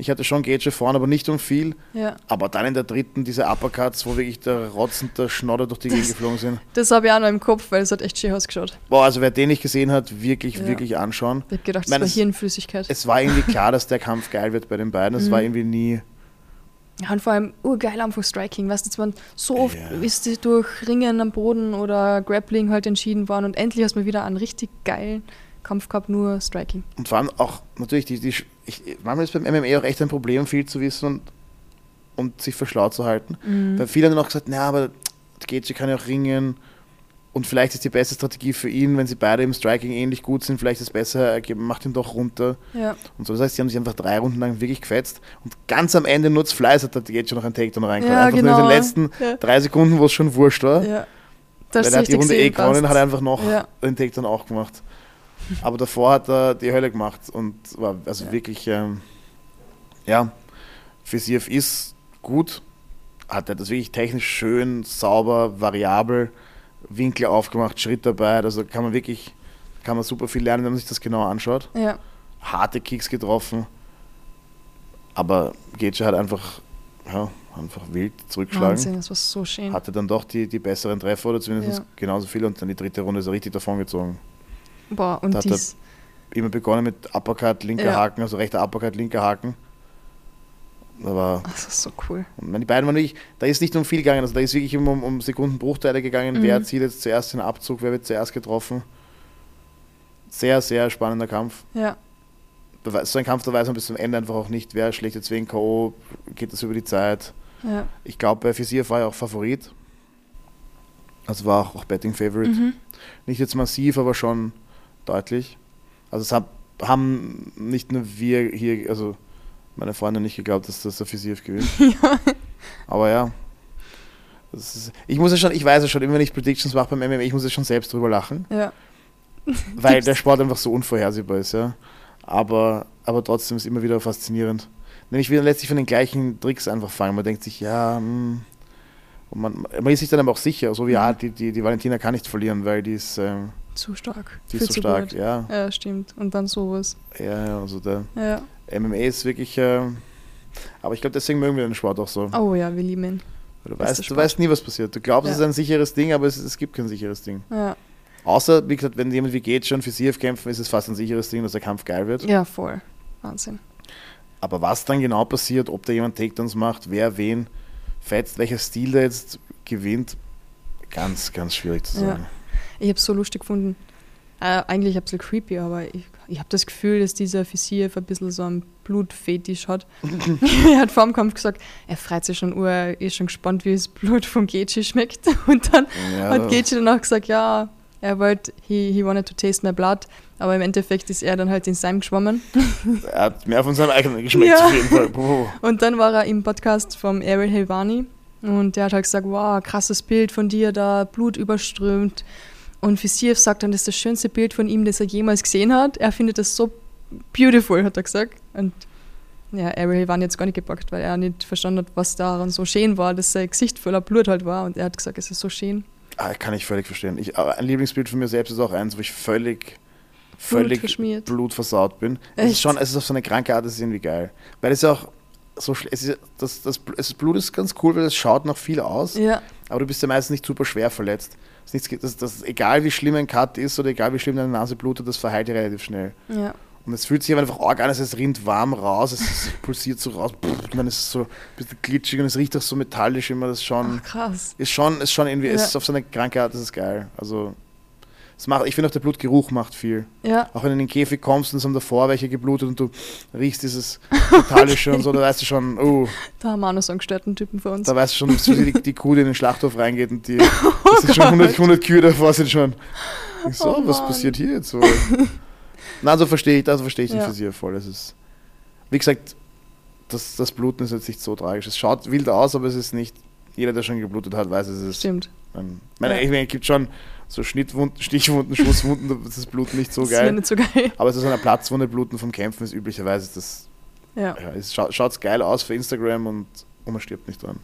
S2: Ich hatte schon Gaethje vorne, aber nicht um viel.
S1: ja.
S2: Aber dann in der dritten diese Uppercuts, wo wirklich der Rotz und der Schnodder durch die Gegend geflogen sind.
S1: Das habe ich auch noch im Kopf, weil es hat echt schön ausgeschaut.
S2: Boah, also wer den nicht gesehen hat, wirklich,
S1: Ja.
S2: wirklich anschauen.
S1: Ich habe gedacht,
S2: Ich meine,
S1: das
S2: es-
S1: war Hirnflüssigkeit.
S2: Es war irgendwie klar, dass der Kampf geil wird bei den beiden. Es
S1: Mhm.
S2: war irgendwie nie.
S1: Ja, und vor allem urgeil einfach Striking. Weißt du, es so oft,
S2: Ja.
S1: ist die durch Ringen am Boden oder Grappling halt entschieden worden und endlich hast du mal wieder einen richtig geilen Kampf gehabt, nur Striking.
S2: Und vor allem auch natürlich, die, die, ich, manchmal ist beim MMA auch echt ein Problem, viel zu wissen und, und sich für schlau zu halten.
S1: Mhm.
S2: Weil viele haben dann auch gesagt, na, aber Gaethje kann ja auch ringen. Und vielleicht ist die beste Strategie für ihn, wenn sie beide im Striking ähnlich gut sind, vielleicht ist besser, er gibt- macht ihn doch runter.
S1: Ja,
S2: Und so, das heißt, sie haben sich einfach drei Runden lang wirklich gefetzt. Und ganz am Ende nur das Fleiß hat Gaethje noch einen Takedown reingekommen.
S1: Ja,
S2: einfach nur in
S1: genau.
S2: den letzten
S1: Ja.
S2: drei Sekunden, wo es schon wurscht war.
S1: ja.
S2: weil
S1: Das
S2: er hat die Runde eh gewonnen, hat er einfach noch den Takedown auch gemacht. Aber davor hat er die Hölle gemacht und war also
S1: Ja.
S2: wirklich, ähm, ja, Fisiev ist gut, hat er das wirklich technisch schön, sauber, variabel, Winkel aufgemacht, Schritt dabei, also kann man wirklich, kann man super viel lernen, wenn man sich das genau anschaut.
S1: Ja,
S2: Harte Kicks getroffen, aber Gaethje hat einfach, ja, einfach wild zurückgeschlagen
S1: Wahnsinn, das war so schön.
S2: hatte dann doch die, die besseren Treffer oder zumindest
S1: Ja.
S2: genauso viele und dann die dritte Runde ist er richtig davongezogen.
S1: Boah, und
S2: Da hat er-
S1: dies,
S2: Immer begonnen mit Uppercut, linker
S1: Ja.
S2: Haken, also rechter Uppercut, linker Haken. War,
S1: das ist so cool.
S2: und die beiden waren wirklich, da ist nicht um viel gegangen, also da ist wirklich immer um, um Sekundenbruchteile gegangen,
S1: Mhm.
S2: wer zieht jetzt zuerst den Abzug, wer wird zuerst getroffen. Sehr, sehr spannender Kampf.
S1: Ja,
S2: So ein Kampf, da weiß man bis zum Ende einfach auch nicht, wer schlägt jetzt wen K.O., geht das über die Zeit.
S1: ja.
S2: Ich glaube, bei Fisiev war er auch Favorit. Also war auch, auch Betting Favorite.
S1: Mhm.
S2: Nicht jetzt massiv, aber schon deutlich. Also es hab, haben nicht nur wir hier, also meine Freunde nicht geglaubt, dass das der Fisiev gewinnt.
S1: ja.
S2: Aber ja. Ist, ich muss ja schon, ich weiß ja schon, immer wenn ich Predictions mache beim MMA, ich muss ja schon selbst drüber lachen,
S1: ja. [LAUGHS]
S2: weil
S1: Gibt's-
S2: der Sport einfach so unvorhersehbar ist, ja. Aber, aber trotzdem ist immer wieder faszinierend. Nämlich wieder letztlich von den gleichen Tricks einfach fangen. Man denkt sich, ja, hm. Und man, man ist sich dann aber auch sicher, so wie, ja, die, die, die Valentina kann nicht verlieren, weil die ist, ähm,
S1: Zu stark.
S2: die
S1: Viel
S2: ist
S1: zu
S2: stark,
S1: gut.
S2: ja.
S1: Ja, stimmt. Und dann sowas.
S2: Ja, also der
S1: Ja.
S2: MMA ist wirklich, äh, aber ich glaube, deswegen mögen wir den Sport auch so.
S1: Oh ja, wir lieben ihn.
S2: Du weißt, du weißt nie, was passiert. Du glaubst,
S1: Ja.
S2: es ist ein sicheres Ding, aber es, es gibt kein sicheres Ding.
S1: Ja,
S2: Außer, wie gesagt, wenn jemand wie geht schon für CF kämpfen, ist es fast ein sicheres Ding, dass der Kampf geil wird.
S1: ja voll. Wahnsinn.
S2: Aber was dann genau passiert, ob da jemand Takedowns macht, wer wen fetzt, welcher Stil da jetzt gewinnt, ganz, ganz schwierig zu
S1: Ja.
S2: sagen.
S1: Ich habe es so lustig gefunden. Äh, eigentlich ein bisschen creepy, aber ich, ich habe das Gefühl, dass dieser Fisiev ein bisschen so einen Blutfetisch hat. [LAUGHS] er hat vor dem Kampf gesagt, er freut sich schon, ur, er ist schon gespannt, wie das Blut von Gechi schmeckt. [LAUGHS] Und dann
S2: Ja,
S1: hat Gechi danach gesagt, ja, er wollte, he, he wanted to taste my blood, aber im Endeffekt ist er dann halt in seinem geschwommen. [LAUGHS]
S2: er hat mehr von seinem eigenen geschmeckt,
S1: Ja.
S2: auf jeden Fall.
S1: Und dann war er im Podcast vom Ariel Helvani und der hat halt gesagt, wow, krasses Bild von dir da, Blut überströmt. Und Fisiev sagt dann, das ist das schönste Bild von ihm, das er jemals gesehen hat. Er findet das so beautiful, hat er gesagt. Und ja, Ariel hat es gar nicht gepackt, weil er nicht verstanden hat, was daran so schön war, dass sein Gesicht voller Blut halt war. Und er hat gesagt, es ist so schön.
S2: Ah, kann ich völlig verstehen. Ich, ein Lieblingsbild von mir selbst ist auch eins, wo ich völlig, völlig
S1: verschmiert.
S2: blutversaut bin. Es ist
S1: Echt?
S2: schon, es ist auf so eine kranke Art, das ist irgendwie geil. Weil es auch so es ist, das, das, das Blut ist ganz cool, weil es schaut noch viel aus,
S1: Ja,
S2: aber du bist ja meistens nicht super schwer verletzt. Das, ist nichts, das, das, egal wie schlimm ein Cut ist oder egal wie schlimm deine Nase blutet, das verheilt relativ schnell.
S1: ja.
S2: Und es fühlt sich einfach arg an, es rinnt warm raus, es, pulsiert so raus, und dann ist es so ein bisschen glitschig und es riecht auch so metallisch immer, das ist schon,
S1: Ach, krass.
S2: ist schon, ist schon irgendwie, es
S1: Ja.
S2: ist auf so eine kranke Art, das ist geil. Also, es macht, ich finde auch der Blutgeruch macht viel.
S1: Ja,
S2: Auch wenn du in den Käfig kommst und es haben davor welche geblutet und du riechst dieses [LAUGHS] metallische und so, da weißt du schon, oh,
S1: da haben wir auch noch so einen gestörten Typen für uns.
S2: da weißt du schon, dass die, die Kuh, die in den Schlachthof reingeht und die, [LAUGHS] das sind schon 100, 100 Kühe davor, sind schon. Ich so,
S1: Oh
S2: was passiert hier jetzt so? [LAUGHS] Na, so verstehe ich, also verstehe ich den
S1: Ja.
S2: Visier voll. Es ist, wie gesagt, das, das Bluten ist jetzt nicht so tragisch. Es schaut wild aus, aber es ist nicht, jeder, der schon geblutet hat, weiß, es ist.
S1: Stimmt.
S2: Ein, meine,
S1: Ja.
S2: ich meine, es gibt schon so Schnittwunden, Stichwunden, Schusswunden, da ist das Blut nicht so
S1: das wäre
S2: geil.
S1: nicht so geil.
S2: Aber so eine Platzwunde bluten vom Kämpfen ist üblicherweise das.
S1: Ja.
S2: Ja, es schaut schaut's geil aus für Instagram und, und man stirbt nicht dran.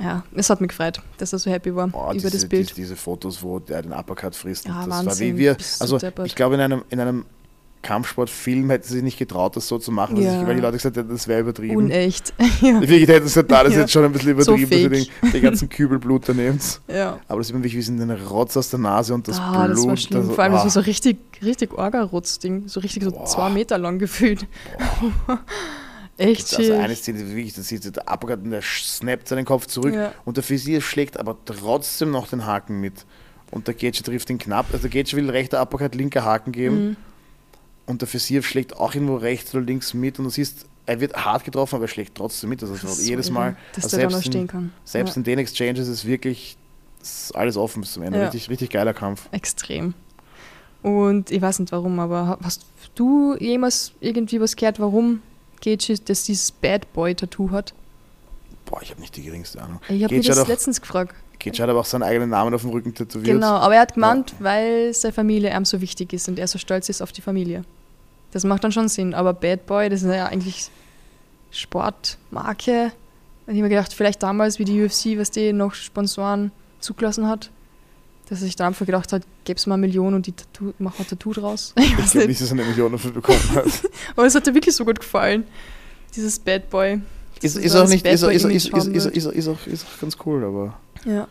S1: Ja, es hat mich gefreut, dass er so happy war
S2: Oh,
S1: über
S2: diese,
S1: das Bild.
S2: Diese, diese Fotos, wo der den Uppercut frisst.
S1: Ja,
S2: das war
S1: Wahnsinn,
S2: wie wir. Also ich glaube, in einem, in einem Kampfsportfilm hätten sie sich nicht getraut, das so zu machen,
S1: Ja.
S2: sich, weil die Leute gesagt hätten, das wäre übertrieben.
S1: Unecht. [LAUGHS] ja.
S2: Die Wirklichkeit hätten sie gesagt, da, das ist
S1: Ja.
S2: jetzt schon ein bisschen
S1: So
S2: übertrieben, dass ihr den, den ganzen [LAUGHS] Kübel Blut da nehmt.
S1: ja.
S2: Aber das man wirklich, wie in den Rotz aus der Nase und das
S1: ah,
S2: Blut.
S1: das war schlimm.
S2: das-
S1: Vor allem, das
S2: ah.
S1: war so richtig, richtig Orga-Rutz-Ding. So richtig so
S2: Boah.
S1: zwei Meter lang gefühlt. [LAUGHS] Echt
S2: Also
S1: schick.
S2: eine Szene, wie wirklich, das sieht der Uppercut und der snappt seinen Kopf zurück
S1: Ja.
S2: und der Visier schlägt aber trotzdem noch den Haken mit. Und der Gage trifft ihn knapp. Also der Gage will rechter Uppercut, linker Haken geben
S1: Mhm.
S2: Und der Visier schlägt auch irgendwo rechts oder links mit und du siehst, er wird hart getroffen, aber er schlägt trotzdem mit. Also
S1: Das ist so
S2: jedes Mal,
S1: Dass
S2: also
S1: der da noch
S2: selbst,
S1: stehen
S2: in,
S1: kann.
S2: selbst
S1: ja.
S2: in den Exchanges ist wirklich ist alles offen bis zum Ende.
S1: Ja.
S2: Richtig, richtig geiler Kampf.
S1: Extrem. Und ich weiß nicht warum, aber ha- hast du jemals irgendwie was gehört, warum Gage das dieses Bad Boy-Tattoo hat?
S2: Boah, ich habe nicht die geringste Ahnung.
S1: Ich habe mich das letztens gefragt.
S2: Gage hat aber auch seinen eigenen Namen auf dem Rücken tätowiert.
S1: Genau, aber er hat gemeint, weil seine Familie ihm so wichtig ist und er so stolz ist auf die Familie. Das macht dann schon Sinn, aber Bad Boy, das ist ja eigentlich Sportmarke. Und ich habe mir gedacht, vielleicht damals, wie die UFC, was die noch Sponsoren zugelassen hat, dass er sich da einfach gedacht hat, gäbe es mal eine Million und die Tattoo, mach mal ein Tattoo draus. [LAUGHS] Ich
S2: Ich
S1: weiß
S2: glaube
S1: nicht.
S2: nicht, dass er eine Million dafür bekommen hat. [LAUGHS]
S1: Aber es hat dir wirklich so gut gefallen, dieses Bad Boy.
S2: Ist, ist auch nicht, ist, ist, ist, ist, ist, ist, ist, auch, ist auch ganz cool, aber
S1: Ja.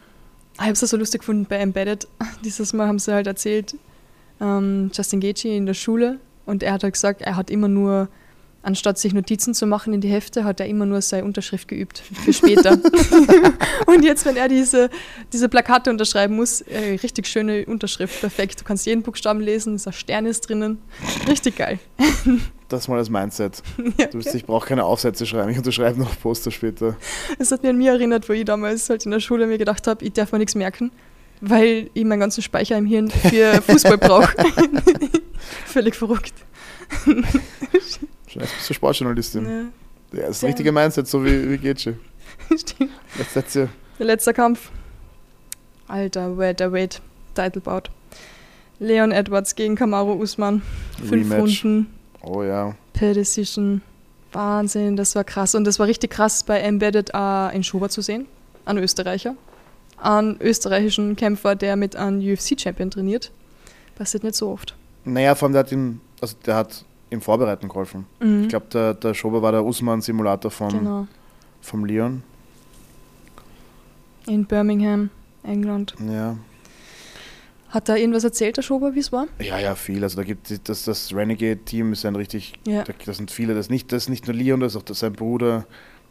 S1: Ich habe es so lustig gefunden bei Embedded. [LAUGHS] Dieses Mal haben sie halt erzählt, ähm, Justin Gaethje in der Schule und er hat halt gesagt, er hat immer nur, anstatt sich Notizen zu machen in die Hefte, hat er immer nur seine Unterschrift geübt für später. [LAUGHS] [LAUGHS] und jetzt, wenn er diese, diese Plakate unterschreiben muss, äh, richtig schöne Unterschrift, perfekt. Du kannst jeden Buchstaben lesen, ein Stern ist drinnen. Richtig geil.
S2: Das ist mal das Mindset. [LAUGHS]
S1: Ja,
S2: Du bist, ich brauche keine Aufsätze schreiben, ich unterschreibe noch Poster später.
S1: Es hat mir an mich erinnert, wo ich damals halt in der Schule mir gedacht habe, ich darf mir nichts merken, weil ich meinen ganzen Speicher im Hirn für [LAUGHS] Fußball brauche. [LAUGHS] Völlig verrückt.
S2: Erst bist du Sportjournalistin.
S1: Ja,
S2: Ja, das ist
S1: Ja.
S2: richtige Mindset, so wie, wie Getsche.
S1: stimmt. Letzte Kampf. Alter, Welterweight, Titelbout. Leon Edwards gegen Kamaru Usman. Fünf
S2: Rematch.
S1: Runden
S2: Oh ja.
S1: per Decision. Wahnsinn, das war krass. Und das war richtig krass bei Embedded äh, in Schober zu sehen. Ein Österreicher. Einen österreichischen Kämpfer, der mit einem UFC-Champion trainiert. Passiert nicht so oft.
S2: Naja, vor allem der hat ihm, also der hat ihm vorbereiten geholfen.
S1: Mhm.
S2: Ich glaube, der, der Schober war der Usman-Simulator vom,
S1: genau.
S2: vom Leon.
S1: In Birmingham, England.
S2: Ja.
S1: Hat da irgendwas erzählt, der Schober, wie es war?
S2: Ja, ja, viel. Also da gibt es das, das Renegade-Team ist ein richtig,
S1: Ja.
S2: da, da sind viele, das ist nicht, das ist nicht nur Leon, das ist auch das sein Bruder,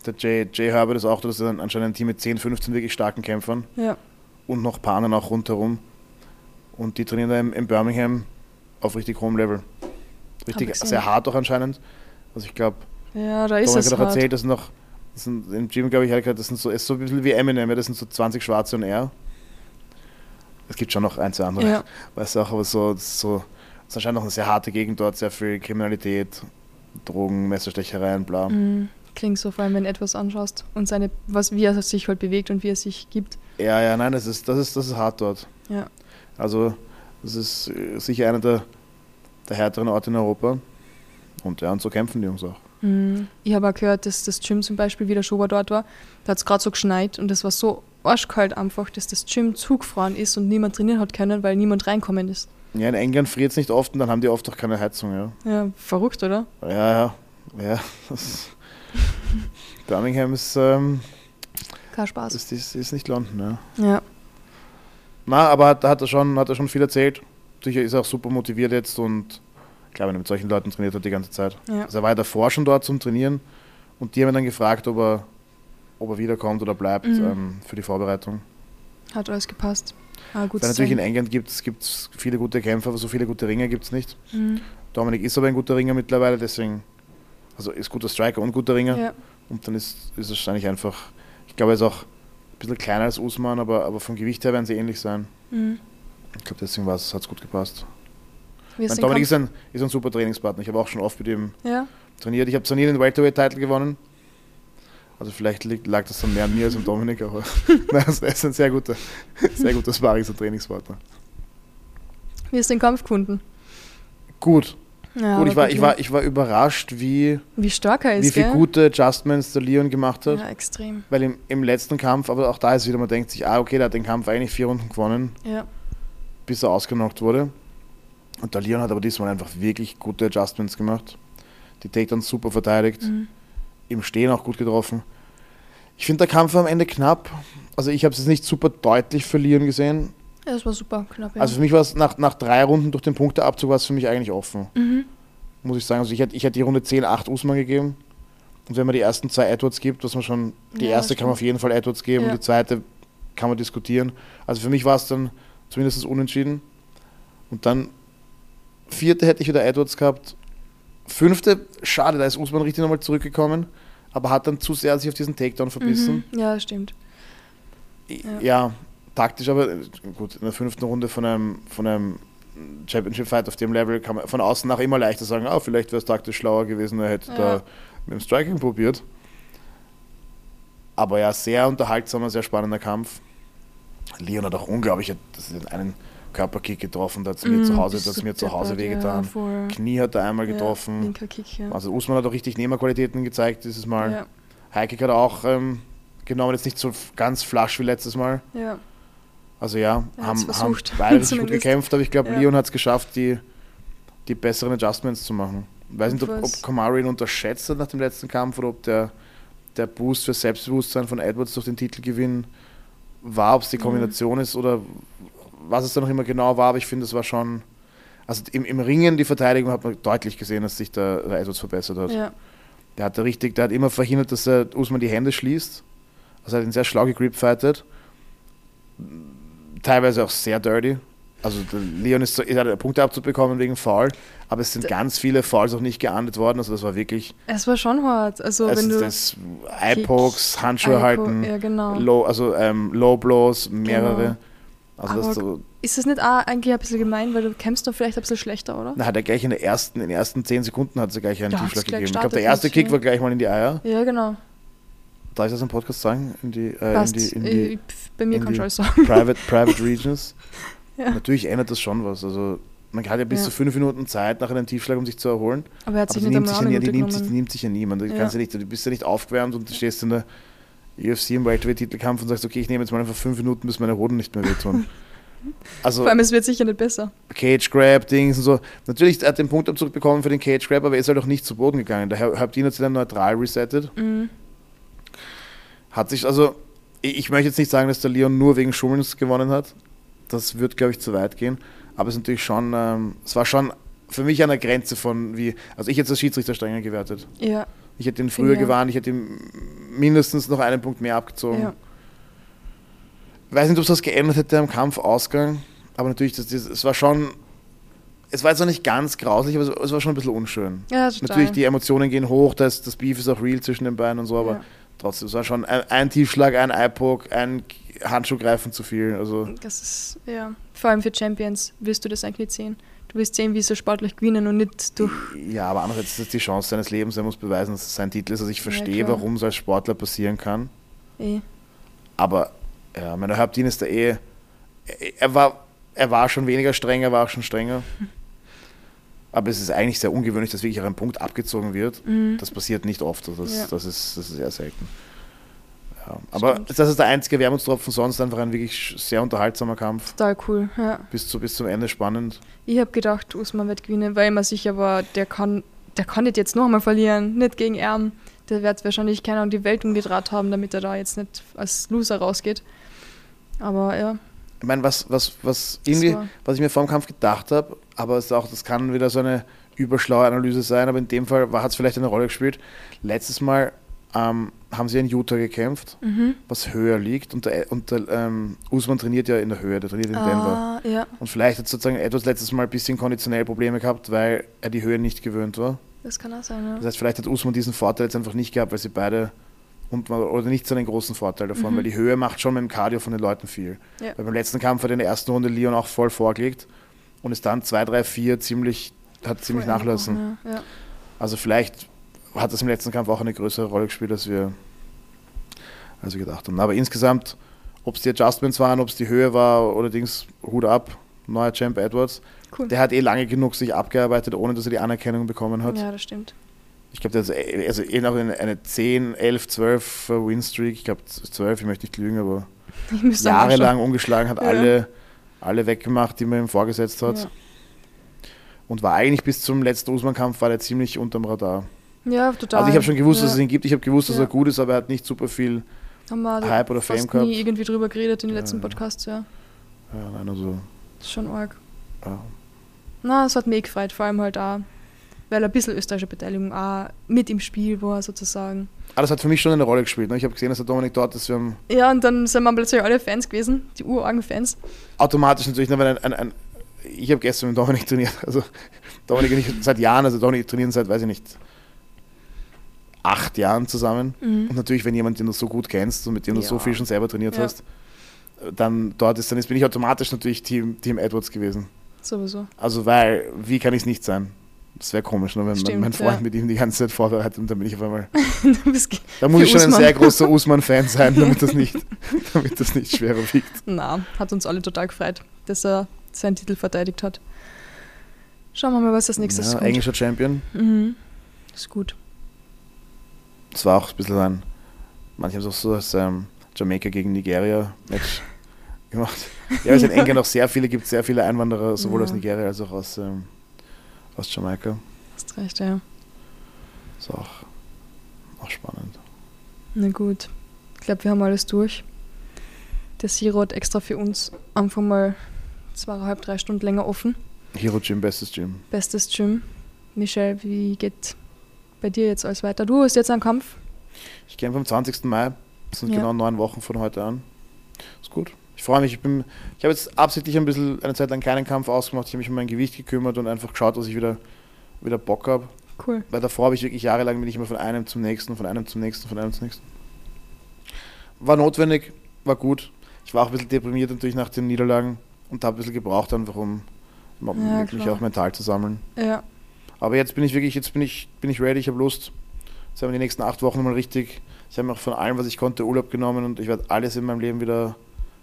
S2: der Jay, Jay Herbert ist auch, da, das ist ein, anscheinend ein Team mit 10, 15 wirklich starken Kämpfern
S1: Ja.
S2: und noch anderen auch rundherum. Und die trainieren da im, in Birmingham auf richtig hohem Level. Richtig
S1: ich
S2: sehr hart auch anscheinend. Also ich glaube,
S1: Ja, da ist es
S2: hat auch erzählt, das sind noch, das sind, im Gym, glaube ich, hat gesagt, das sind so, ist so ein bisschen wie Eminem, das sind so 20 Schwarze und er. Es gibt schon noch ein, zwei andere,
S1: Ja.
S2: weißt du auch, aber so, das ist so, das ist anscheinend noch eine sehr harte Gegend dort, sehr viel Kriminalität, Drogen, Messerstechereien, bla.
S1: Mhm. Klingt so, vor allem wenn du etwas anschaust und seine, was, wie er sich halt bewegt und wie er sich gibt.
S2: Ja, ja, nein, das ist, das ist, das ist hart dort.
S1: Ja.
S2: Also, das ist sicher einer der, der härteren Orte in Europa. Und ja, und so kämpfen die Jungs auch.
S1: Mhm. Ich habe auch gehört, dass das Gym zum Beispiel, wie der Schober dort war, da hat es gerade so geschneit und es war so arschkalt einfach, dass das Gym zugefroren ist und niemand trainieren hat können, weil niemand reinkommen ist.
S2: Ja, in England friert es nicht oft und dann haben die oft auch keine Heizung, ja.
S1: Ja, verrückt, oder?
S2: Ja, ja. ja [LAUGHS] Birmingham ist, ähm,
S1: Kein Spaß.
S2: ist, ist, ist nicht London, ja.
S1: Ja.
S2: Na, aber hat, hat, er schon, hat er schon viel erzählt. Sicher ist er auch super motiviert jetzt und ich glaube, wenn er mit solchen Leuten trainiert hat die ganze Zeit.
S1: ja.
S2: Also er war ja davor schon dort zum Trainieren und die haben ihn dann gefragt, ob er, ob er wiederkommt oder bleibt
S1: Mhm.
S2: ähm, für die Vorbereitung.
S1: Hat alles gepasst. Ah, gut
S2: Weil natürlich in England gibt es viele gute Kämpfer, aber so viele gute Ringer gibt es nicht.
S1: mhm.
S2: Dominik ist aber ein guter Ringer mittlerweile, deswegen, also ist guter Striker und guter Ringer.
S1: ja.
S2: Und dann ist, ist es wahrscheinlich einfach, ich glaube, er ist auch ein bisschen kleiner als Usman, aber, aber vom Gewicht her werden sie ähnlich sein.
S1: Mhm.
S2: Ich glaube, deswegen hat es gut gepasst. Mein Dominik
S1: Kampf?
S2: ist ein, ist ein super Trainingspartner. Ich habe auch schon oft mit ihm
S1: Ja,
S2: trainiert. Ich habe zwar nie den Welterweight-Titel gewonnen, also vielleicht liegt, lag das dann mehr an mir als an Dominik, aber Nein, er ist ein sehr guter, [LAUGHS] sehr guter Sparings- und Trainingspartner.
S1: wie ist den Kampf gefunden?
S2: Gut,
S1: Ja,
S2: gut, ich war, ich, war, ich war überrascht, wie,
S1: Wie stark er ist,
S2: wie viele gute Adjustments der Leon gemacht hat.
S1: Ja, extrem.
S2: Weil im, im letzten Kampf, aber auch da ist wieder, man denkt sich, ah, okay, der hat den Kampf eigentlich vier Runden gewonnen,
S1: Ja.
S2: bis er ausgenockt wurde. Und der Leon hat aber diesmal einfach wirklich gute Adjustments gemacht. Die Takedowns super verteidigt,
S1: Mhm.
S2: Im Stehen auch gut getroffen. Ich finde, der Kampf war am Ende knapp. Also ich habe es jetzt nicht super deutlich Leon gesehen.
S1: ja, das war super knapp. Ja.
S2: Also für mich war es nach, nach drei Runden durch den Punkteabzug war es für mich eigentlich offen.
S1: mhm.
S2: Muss ich sagen. Also ich hätte, ich die Runde 10, 8 Usman gegeben. Und wenn man die ersten zwei Edwards gibt, was man schon, die
S1: Ja,
S2: erste kann man auf jeden Fall Edwards geben,
S1: Ja.
S2: die zweite kann man diskutieren. Also für mich war es dann zumindest unentschieden. Und dann vierte hätte ich wieder Edwards gehabt. Fünfte, schade, da ist Usman richtig nochmal zurückgekommen, aber hat dann zu sehr sich auf diesen Takedown verbissen.
S1: Mhm. Ja, stimmt.
S2: Ja.
S1: Ja.
S2: taktisch, aber äh, gut, in der fünften Runde von einem, von einem Championship-Fight auf dem Level kann man von außen nach immer leichter sagen, ah, vielleicht wäre es taktisch schlauer gewesen, er hätte
S1: Ja.
S2: da mit dem Striking probiert. Aber ja, sehr unterhaltsamer, sehr spannender Kampf. Leon hat auch unglaublich das ist einen Körperkick getroffen, da hat es mir
S1: Mhm,
S2: zu Hause, das mir zu Hause wehgetan.
S1: Ja.
S2: Knie hat er einmal
S1: Ja,
S2: getroffen.
S1: linker Kick, ja.
S2: Also Usman hat auch richtig Nehmerqualitäten gezeigt dieses Mal.
S1: ja.
S2: Heikik hat auch ähm, genommen, jetzt nicht so ganz flash wie letztes Mal.
S1: ja.
S2: Also ja, haben, haben beide richtig [LAUGHS] gut gekämpft, aber ich glaube,
S1: Ja.
S2: Leon hat es geschafft, die, die besseren Adjustments zu machen. Ich weiß nicht, ob, ob Kamari ihn unterschätzt hat nach dem letzten Kampf oder ob der, der Boost für Selbstbewusstsein von Edwards durch den Titelgewinn war, ob es die
S1: Mhm.
S2: Kombination ist oder was es dann noch immer genau war, aber ich finde, es war schon. Also im, im Ringen, die Verteidigung hat man deutlich gesehen, dass sich der, Edwards verbessert hat.
S1: ja.
S2: Der hat richtig, der hat immer verhindert, dass er Usman die Hände schließt. Also er hat ihn sehr schlau gegripfightet. Teilweise auch sehr dirty. Also Leon ist so, er hat einen Punkteabzug bekommen wegen Foul, aber es sind
S1: Da-
S2: ganz viele Fouls auch nicht geahndet worden. Also das war wirklich,
S1: Es war schon hart. Also, wenn du.
S2: das Eye-Pokes, Handschuhe
S1: Eye-Po-
S2: halten,
S1: Ja, genau.
S2: low, also ähm, Low Blows, mehrere.
S1: Genau.
S2: Also
S1: Aber-
S2: so,
S1: Ist das nicht auch eigentlich ein bisschen gemein, weil du kämpfst doch vielleicht ein bisschen schlechter, oder?
S2: na, hat er gleich in, der ersten, in den ersten 10 Sekunden hat er gleich einen
S1: hat's
S2: Tiefschlag gegeben. Ich glaube, der erste Kick
S1: ja.
S2: war gleich mal in die Eier.
S1: Ja, genau.
S2: Darf ich das im Podcast sagen? In die, äh, in die, in die
S1: Ich- Bei mir
S2: die
S1: du alles sagen.
S2: Private, Private [LAUGHS] Regions.
S1: Ja.
S2: Natürlich ändert das schon was. Also man hat ja bis
S1: Ja.
S2: zu fünf Minuten Zeit nach einem Tiefschlag, um sich zu erholen.
S1: Aber er hat
S2: Aber
S1: sich
S2: die
S1: nicht
S2: nimmt, sich ja, die, nimmt, sich, die nimmt sich ja niemand. Du,
S1: Ja.
S2: kannst ja nicht, du bist ja nicht aufgewärmt und du stehst in der UFC im Welterweight-Titelkampf und sagst, okay, ich nehme jetzt mal einfach fünf Minuten, bis meine Hoden nicht mehr wehtun. [LAUGHS] Also
S1: Vor allem, es wird sicher nicht besser.
S2: Cage Grab, Dings und so. Natürlich hat er den Punktabzug bekommen für den Cage Grab, aber er ist halt auch nicht zu Boden gegangen. Der Herr Habdin hat sich dann neutral resettet.
S1: Mhm.
S2: Hat sich, also, ich, ich möchte jetzt nicht sagen, dass der Leon nur wegen Schummelns gewonnen hat. Das wird, glaube ich, zu weit gehen. Aber es ist natürlich schon, ähm, es war schon für mich an der Grenze von wie, also ich hätte es als Schiedsrichter strenger gewertet.
S1: Ja,
S2: Ich hätte ihn früher
S1: auch.
S2: gewarnt, ich hätte ihm mindestens noch einen Punkt mehr abgezogen.
S1: ja.
S2: Weiß nicht, ob es was geändert hätte am Kampfausgang, aber natürlich, das, das, es war schon, es war jetzt noch nicht ganz grauslich, aber es- es war schon ein bisschen unschön.
S1: Ja.
S2: Natürlich, die Emotionen gehen hoch, das, das Beef ist auch real zwischen den beiden und so, aber
S1: Ja.
S2: trotzdem, es war schon ein, ein Tiefschlag, ein Eye-Poke, ein Handschuhgreifen zu viel. Also,
S1: Das ist, ja. Vor allem für Champions wirst du das eigentlich nicht sehen. Du wirst sehen, wie sie sportlich gewinnen und nicht durch.
S2: ja, aber andererseits ist das die Chance seines Lebens, er muss beweisen, dass es sein Titel ist. Also ich verstehe,
S1: klar.
S2: warum es als Sportler passieren kann.
S1: Eh.
S2: Aber ja, meiner Hauptdien ist da eh. Er- war, er war schon weniger streng, er war auch schon strenger. Aber es ist eigentlich sehr ungewöhnlich, dass wirklich auch ein Punkt abgezogen wird.
S1: Mhm.
S2: Das passiert nicht oft. Also das,
S1: Ja.
S2: das, ist, das ist sehr selten. Ja, aber
S1: Stimmt.
S2: das ist der einzige Wermutstropfen, sonst einfach ein wirklich sehr unterhaltsamer Kampf.
S1: Total cool, ja.
S2: Bis, zu, bis zum Ende spannend.
S1: Ich habe gedacht, Usman wird gewinnen, weil ich mir sicher war, der kann, der kann nicht jetzt noch einmal verlieren, nicht gegen Erm. Der wird wahrscheinlich keiner um die Welt umgedreht haben, damit er da jetzt nicht als Loser rausgeht. Aber ja,
S2: Ich meine, was, was, was, irgendwie, was ich mir vor dem Kampf gedacht habe, aber es auch, das kann wieder so eine überschlaue Analyse sein, aber in dem Fall hat es vielleicht eine Rolle gespielt. Letztes Mal ähm, haben sie in Utah gekämpft,
S1: mhm.
S2: was höher liegt und der, und der ähm, Usman trainiert ja in der Höhe, der trainiert in Denver.
S1: ah, ja,
S2: Und vielleicht hat sozusagen etwas letztes Mal ein bisschen konditionell Probleme gehabt, weil er die Höhe nicht gewöhnt war.
S1: das kann auch sein,
S2: Das
S1: ja.
S2: heißt, vielleicht hat Usman diesen Vorteil jetzt einfach nicht gehabt, weil sie beide und man- oder nicht so einen großen Vorteil davon,
S1: Mhm.
S2: weil die Höhe macht schon mit dem Cardio von den Leuten viel.
S1: Ja.
S2: Weil beim letzten Kampf hat in der ersten Runde Leon auch voll vorgelegt und ist dann 2, 3, 4 ziemlich, hat ziemlich
S1: Voll
S2: nachlassen.
S1: ja.
S2: Also vielleicht hat das im letzten Kampf auch eine größere Rolle gespielt, als wir, als wir gedacht haben. Aber insgesamt, ob es die Adjustments waren, ob es die Höhe war oder Dings, Hut ab, neuer Champ Edwards.
S1: Cool.
S2: Der hat eh lange genug sich abgearbeitet, ohne dass er die Anerkennung bekommen hat.
S1: ja, das stimmt.
S2: Ich glaube, der ist eh- also eh noch eine, eine 10, 11, 12 Win-Streak. Ich glaube 12, ich möchte nicht lügen, aber [LAUGHS] jahrelang ungeschlagen, hat
S1: Ja.
S2: alle, alle weggemacht, die man ihm vorgesetzt hat.
S1: Ja.
S2: Und war eigentlich bis zum letzten Usman-Kampf war der ziemlich unterm Radar.
S1: Ja, total.
S2: Also ich habe schon gewusst,
S1: ja.
S2: dass es ihn gibt, ich habe gewusst, dass
S1: Ja.
S2: er gut ist, aber er hat nicht super viel.
S1: Haben wir
S2: Hype oder
S1: fast
S2: Fame gehabt.
S1: nie irgendwie drüber geredet in den letzten. Podcasts, ja.
S2: Ja, nein, also,
S1: Das ist schon arg.
S2: ja.
S1: Na, es hat mich eh gefreut, vor allem halt auch, weil ein bisschen österreichische Beteiligung auch mit im Spiel war, sozusagen.
S2: Aber das hat für mich schon eine Rolle gespielt. Ne? Ich habe gesehen, dass der Dominik dort ist.
S1: Ja, und dann sind wir plötzlich alle Fans gewesen, die urargen Fans.
S2: automatisch natürlich, ne, weil ein, ein, ein, ich habe gestern mit Dominik trainiert. Also [LAUGHS] Dominik und ich seit Jahren, also Dominik trainieren seit, weiß ich nicht, acht Jahren zusammen.
S1: Mhm.
S2: Und natürlich, wenn jemand, den du so gut kennst und mit dem du so viel schon selber trainiert
S1: Ja.
S2: hast, dann dort ist, dann ist, bin ich automatisch natürlich Team, Team Edwards gewesen.
S1: Sowieso.
S2: Also weil, wie kann ich es nicht sein? Das wäre komisch, ne, wenn mein,
S1: Stimmt,
S2: mein Freund
S1: ja.
S2: mit ihm die ganze Zeit vorbereitet und dann bin ich auf einmal. [LAUGHS] [LAUGHS] Da muss ich schon
S1: Usman.
S2: ein sehr großer [LAUGHS] Usman-Fan sein, damit das nicht, damit das nicht schwerer wiegt.
S1: Na, hat uns alle total gefreut, dass er seinen Titel verteidigt hat. Schauen wir mal, was als nächstes
S2: Ja,
S1: kommt.
S2: englischer Champion.
S1: Mhm. Ist gut.
S2: Das war auch ein bisschen ein, manche haben es auch so als ähm, Jamaika gegen Nigeria-Match [LAUGHS] gemacht. Ja, es in England [LAUGHS] auch sehr viele, gibt sehr viele Einwanderer, sowohl
S1: Ja.
S2: aus Nigeria als auch aus, ähm, aus Jamaika.
S1: Hast recht, ja.
S2: Ist auch, auch spannend.
S1: Na gut. Ich glaube, wir haben alles durch. Der Siro hat extra für uns einfach mal zweieinhalb, drei Stunden länger offen.
S2: Hero Gym, bestes Gym.
S1: Bestes Gym. Michelle, wie geht bei dir jetzt alles weiter? Du hast jetzt einen Kampf.
S2: Ich kämpfe am 20. Mai. Das sind
S1: Ja.
S2: genau neun Wochen von heute an. Ist gut. Ich freue mich. Ich, bin- ich habe jetzt absichtlich ein bisschen eine Zeit lang keinen Kampf ausgemacht. Ich habe mich um mein Gewicht gekümmert und einfach geschaut, dass ich wieder, wieder Bock habe.
S1: Cool.
S2: Weil davor habe ich wirklich jahrelang bin ich immer von einem zum nächsten, von einem zum nächsten, von einem zum nächsten. War notwendig, war gut. Ich war auch ein bisschen deprimiert natürlich nach den Niederlagen und habe ein bisschen gebraucht, einfach um, um
S1: Ja,
S2: mich auch mental zu sammeln.
S1: Ja.
S2: Aber jetzt bin ich wirklich, jetzt bin ich, bin ich ready, ich habe Lust. Jetzt haben wir die nächsten acht Wochen mal richtig. Ich habe mir auch von allem, was ich konnte, Urlaub genommen und ich werde alles in meinem Leben wieder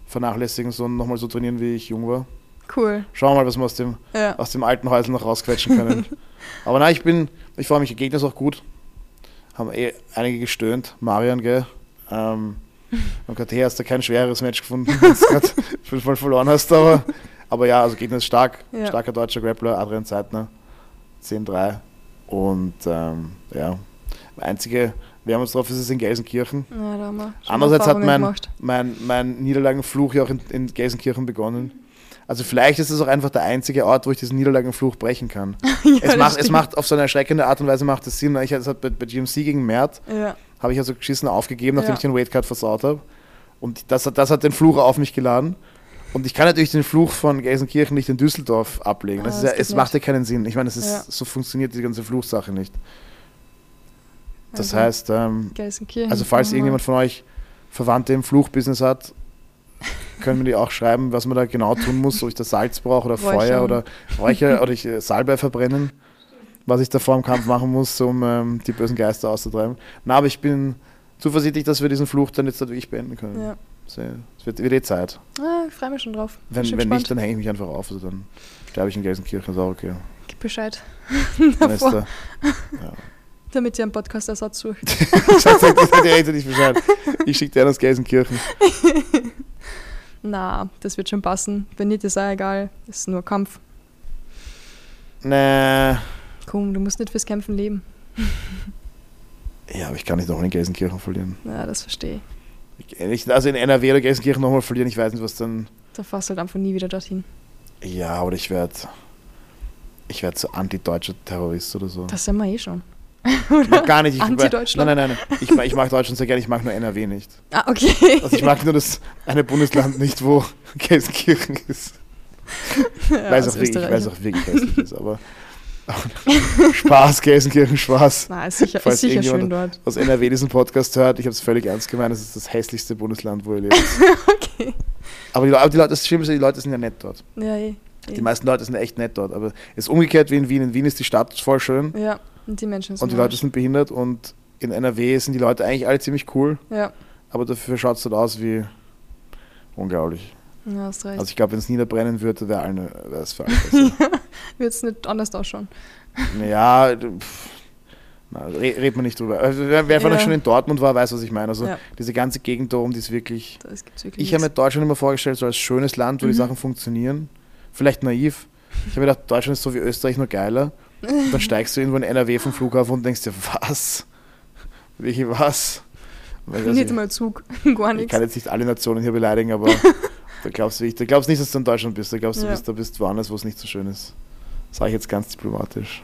S2: vernachlässigen, so nochmal so trainieren, wie ich jung war.
S1: Cool.
S2: Schauen wir mal, was wir aus dem,
S1: Ja.
S2: aus dem alten Häusl noch rausquetschen können. [LAUGHS] Aber nein, ich bin, ich freue mich, der Gegner ist auch gut. Haben eh einige gestöhnt. Marian, gell? Ähm, und gerade her hast du kein schwereres Match gefunden, [LAUGHS] wenn du gerade fünfmal verloren hast, aber, aber ja, also Gegner ist stark.
S1: Ja.
S2: Starker deutscher Grappler, Adrian Zeitner, 10-3. Und ähm, ja, der einzige Wermutstropf ist es in Gelsenkirchen.
S1: Ja, haben wir
S2: Andererseits hat mein,
S1: gemacht.
S2: mein, mein Niederlagenfluch ja auch in, in Gelsenkirchen begonnen. Also vielleicht ist es auch einfach der einzige Ort, wo ich diesen Niederlagenfluch brechen kann. [LAUGHS]
S1: Ja,
S2: es, macht, es macht auf so eine erschreckende Art und Weise macht es Sinn. Ich, es hat bei, bei GMC gegen Mert
S1: Ja.
S2: habe ich also geschissen aufgegeben, nachdem ich den Weightcut versaut habe. Und das, das hat den Fluch auf mich geladen. Und ich kann natürlich den Fluch von Gelsenkirchen nicht in Düsseldorf ablegen.
S1: Ah,
S2: ja, es macht ja keinen Sinn. Ich meine, das ist,
S1: Ja.
S2: so funktioniert die ganze Fluchsache nicht. Das
S1: Also,
S2: heißt, ähm, also falls
S1: nochmal.
S2: irgendjemand von euch Verwandte im Fluchbusiness hat, können wir die auch schreiben, was man da genau tun muss, ob ich da Salz brauche oder
S1: Räuchern.
S2: Feuer oder Räucher oder ich äh, Salbei verbrennen, was ich da vor dem Kampf machen muss, um ähm, die bösen Geister auszutreiben. Na, aber ich bin zuversichtlich, dass wir diesen Fluch dann jetzt wirklich beenden können.
S1: Ja.
S2: Es wird, wird eh Zeit.
S1: Ah, ich freue mich schon drauf.
S2: Wenn,
S1: schon
S2: wenn
S1: gespannt.
S2: nicht, dann hänge ich mich einfach auf. Also dann sterbe ich in Gelsenkirchen, ist auch okay.
S1: Gib Bescheid. [LAUGHS] [LAUGHS] Davor,
S2: ja.
S1: damit ihr einen Podcast-Ersatz sucht. [LAUGHS]
S2: Sag sag- sag dir echt nicht Bescheid. Ich schicke dir einen aus Gelsenkirchen.
S1: Na, das wird schon passen. Wenn nicht, ist auch egal. Das ist nur Kampf.
S2: Nee.
S1: Komm, du musst nicht fürs Kämpfen leben.
S2: Ja, aber ich kann nicht noch in Gelsenkirchen verlieren.
S1: Ja, das verstehe ich.
S2: Ich, also in NRW oder Gelsenkirchen nochmal verlieren, ich weiß nicht, was dann.
S1: Da fährst du halt einfach nie wieder dorthin.
S2: Ja, oder ich werde. Ich werde so antideutscher Terrorist oder so.
S1: Das sind wir eh schon.
S2: Na, gar nicht. Ich,
S1: Anti-Deutschland?
S2: Nein, nein, nein. Ich, mag- ich mag Deutschland sehr gerne, ich mag nur NRW nicht.
S1: Ah, okay.
S2: Also ich mag nur das eine Bundesland nicht, wo Gelsenkirchen ist.
S1: ja,
S2: weiß auch wirklich, ich weiß auch wirklich hässlich ist, aber [LAUGHS] Spaß, Gelsenkirchen, Spaß.
S1: Na, ist sicher,
S2: Falls
S1: ist sicher schön dort.
S2: Aus NRW diesen Podcast hört, ich habe es völlig ernst gemeint, es ist das hässlichste Bundesland, wo ihr lebt. [LAUGHS]
S1: Okay.
S2: Aber die, aber die Leute, das Schlimme ist, die Leute sind ja nett dort.
S1: Ja, eh.
S2: Die
S1: eh.
S2: meisten Leute sind echt nett dort, aber es ist umgekehrt wie in Wien. In Wien ist die Stadt voll schön
S1: Ja, und die Menschen sind
S2: und die Leute sind behindert und in NRW sind die Leute eigentlich alle ziemlich cool,
S1: Ja,
S2: aber dafür schaut es dort aus wie unglaublich.
S1: Ja, hast recht.
S2: Also ich glaube, wenn es niederbrennen würde, wäre es für alle besser. [LAUGHS]
S1: Wird es nicht anders ausschauen.
S2: Ja, pff, na, re redet man nicht drüber. Also, wer wer von
S1: Ja.
S2: euch schon in Dortmund war, weiß, was ich meine. Also
S1: Ja.
S2: diese ganze Gegend da oben, die ist wirklich.
S1: Wirklich
S2: Ich habe mir. Deutschland immer vorgestellt, so als schönes Land, wo die
S1: Mhm.
S2: Sachen funktionieren. Vielleicht naiv. Ich habe mir gedacht, Deutschland ist so wie Österreich, nur geiler. Und [LAUGHS] dann steigst du irgendwo in NRW vom Flughafen und denkst dir, was? Welche was? Weil, also, ich,
S1: einmal Zug, [LAUGHS] gar
S2: ich
S1: nichts.
S2: kann jetzt nicht alle Nationen hier beleidigen, aber da glaubst du nicht, da glaubst nicht, dass du in Deutschland bist. Da glaubst du,
S1: Ja.
S2: bist, da bist woanders, wo es nicht so schön ist. Sage ich jetzt ganz diplomatisch.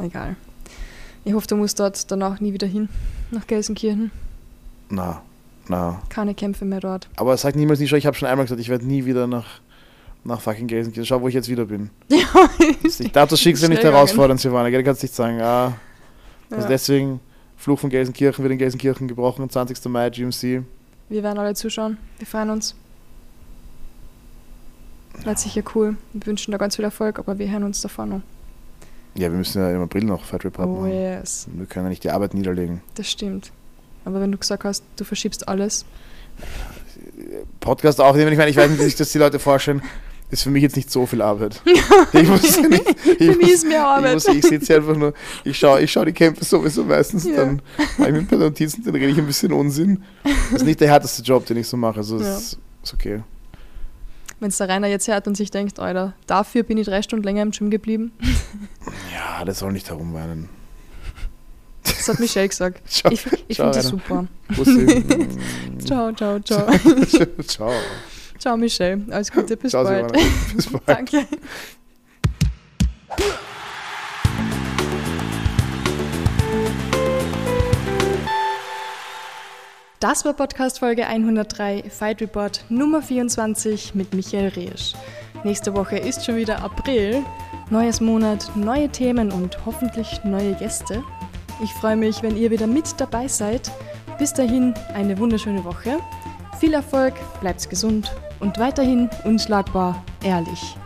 S1: Egal. Ich hoffe, du musst dort danach nie wieder hin. Nach Gelsenkirchen.
S2: Na, na.
S1: Keine Kämpfe mehr dort.
S2: Aber sag niemals nie schon, ich habe schon einmal gesagt, ich werde nie wieder nach, nach fucking Gelsenkirchen. Schau, wo ich jetzt wieder bin. [LAUGHS]
S1: Ja,
S2: Ich darf das Schicksal nicht herausfordern, Silvana. Du kannst nicht sagen, ah, also
S1: ja.
S2: deswegen, Fluch von Gelsenkirchen wird in Gelsenkirchen gebrochen, am 20. Mai, GMC.
S1: Wir werden alle zuschauen. Wir freuen uns. Wird sicher cool. Wir wünschen da ganz viel Erfolg, aber wir hören uns davor noch.
S2: Ja, wir müssen ja im April noch Fight Rap
S1: Oh
S2: machen.
S1: yes,
S2: Wir können ja nicht die Arbeit niederlegen.
S1: das stimmt. Aber wenn du gesagt hast, du verschiebst alles,
S2: Podcast aufnehmen, ich meine, ich weiß nicht, wie sich das die Leute vorstellen, ist für mich jetzt nicht so viel Arbeit. Ich muss [LAUGHS] ja nicht, ich
S1: für mich ist mehr
S2: ich,
S1: Arbeit.
S2: muss, ich sitze einfach nur, ich schaue ich schau die Kämpfe sowieso meistens,
S1: Ja.
S2: dann mache ich mir ein paar Notizen, dann rede ich ein bisschen Unsinn. Das ist nicht der härteste Job, den ich so mache, also
S1: Ja.
S2: es ist, ist okay.
S1: Wenn es der Rainer jetzt hört und sich denkt, Alter, dafür bin ich drei Stunden länger im Gym geblieben. [LAUGHS]
S2: Ja, der soll nicht herumweinen.
S1: Das hat Michelle gesagt. [LAUGHS]
S2: Ciao,
S1: Ich, ich finde das super. [LAUGHS] Ciao, ciao, ciao.
S2: ciao.
S1: Ciao, Michelle. Alles Gute, bis
S2: Ciao,
S1: bald.
S2: Bis bald.
S1: Danke. Das war Podcast Folge 103 Fight Report Nummer 24 mit Michael Reesch. Nächste Woche ist schon wieder April. Neues Monat, neue Themen und hoffentlich neue Gäste. Ich freue mich, wenn ihr wieder mit dabei seid. Bis dahin eine wunderschöne Woche. Viel Erfolg, bleibt gesund und weiterhin unschlagbar ehrlich.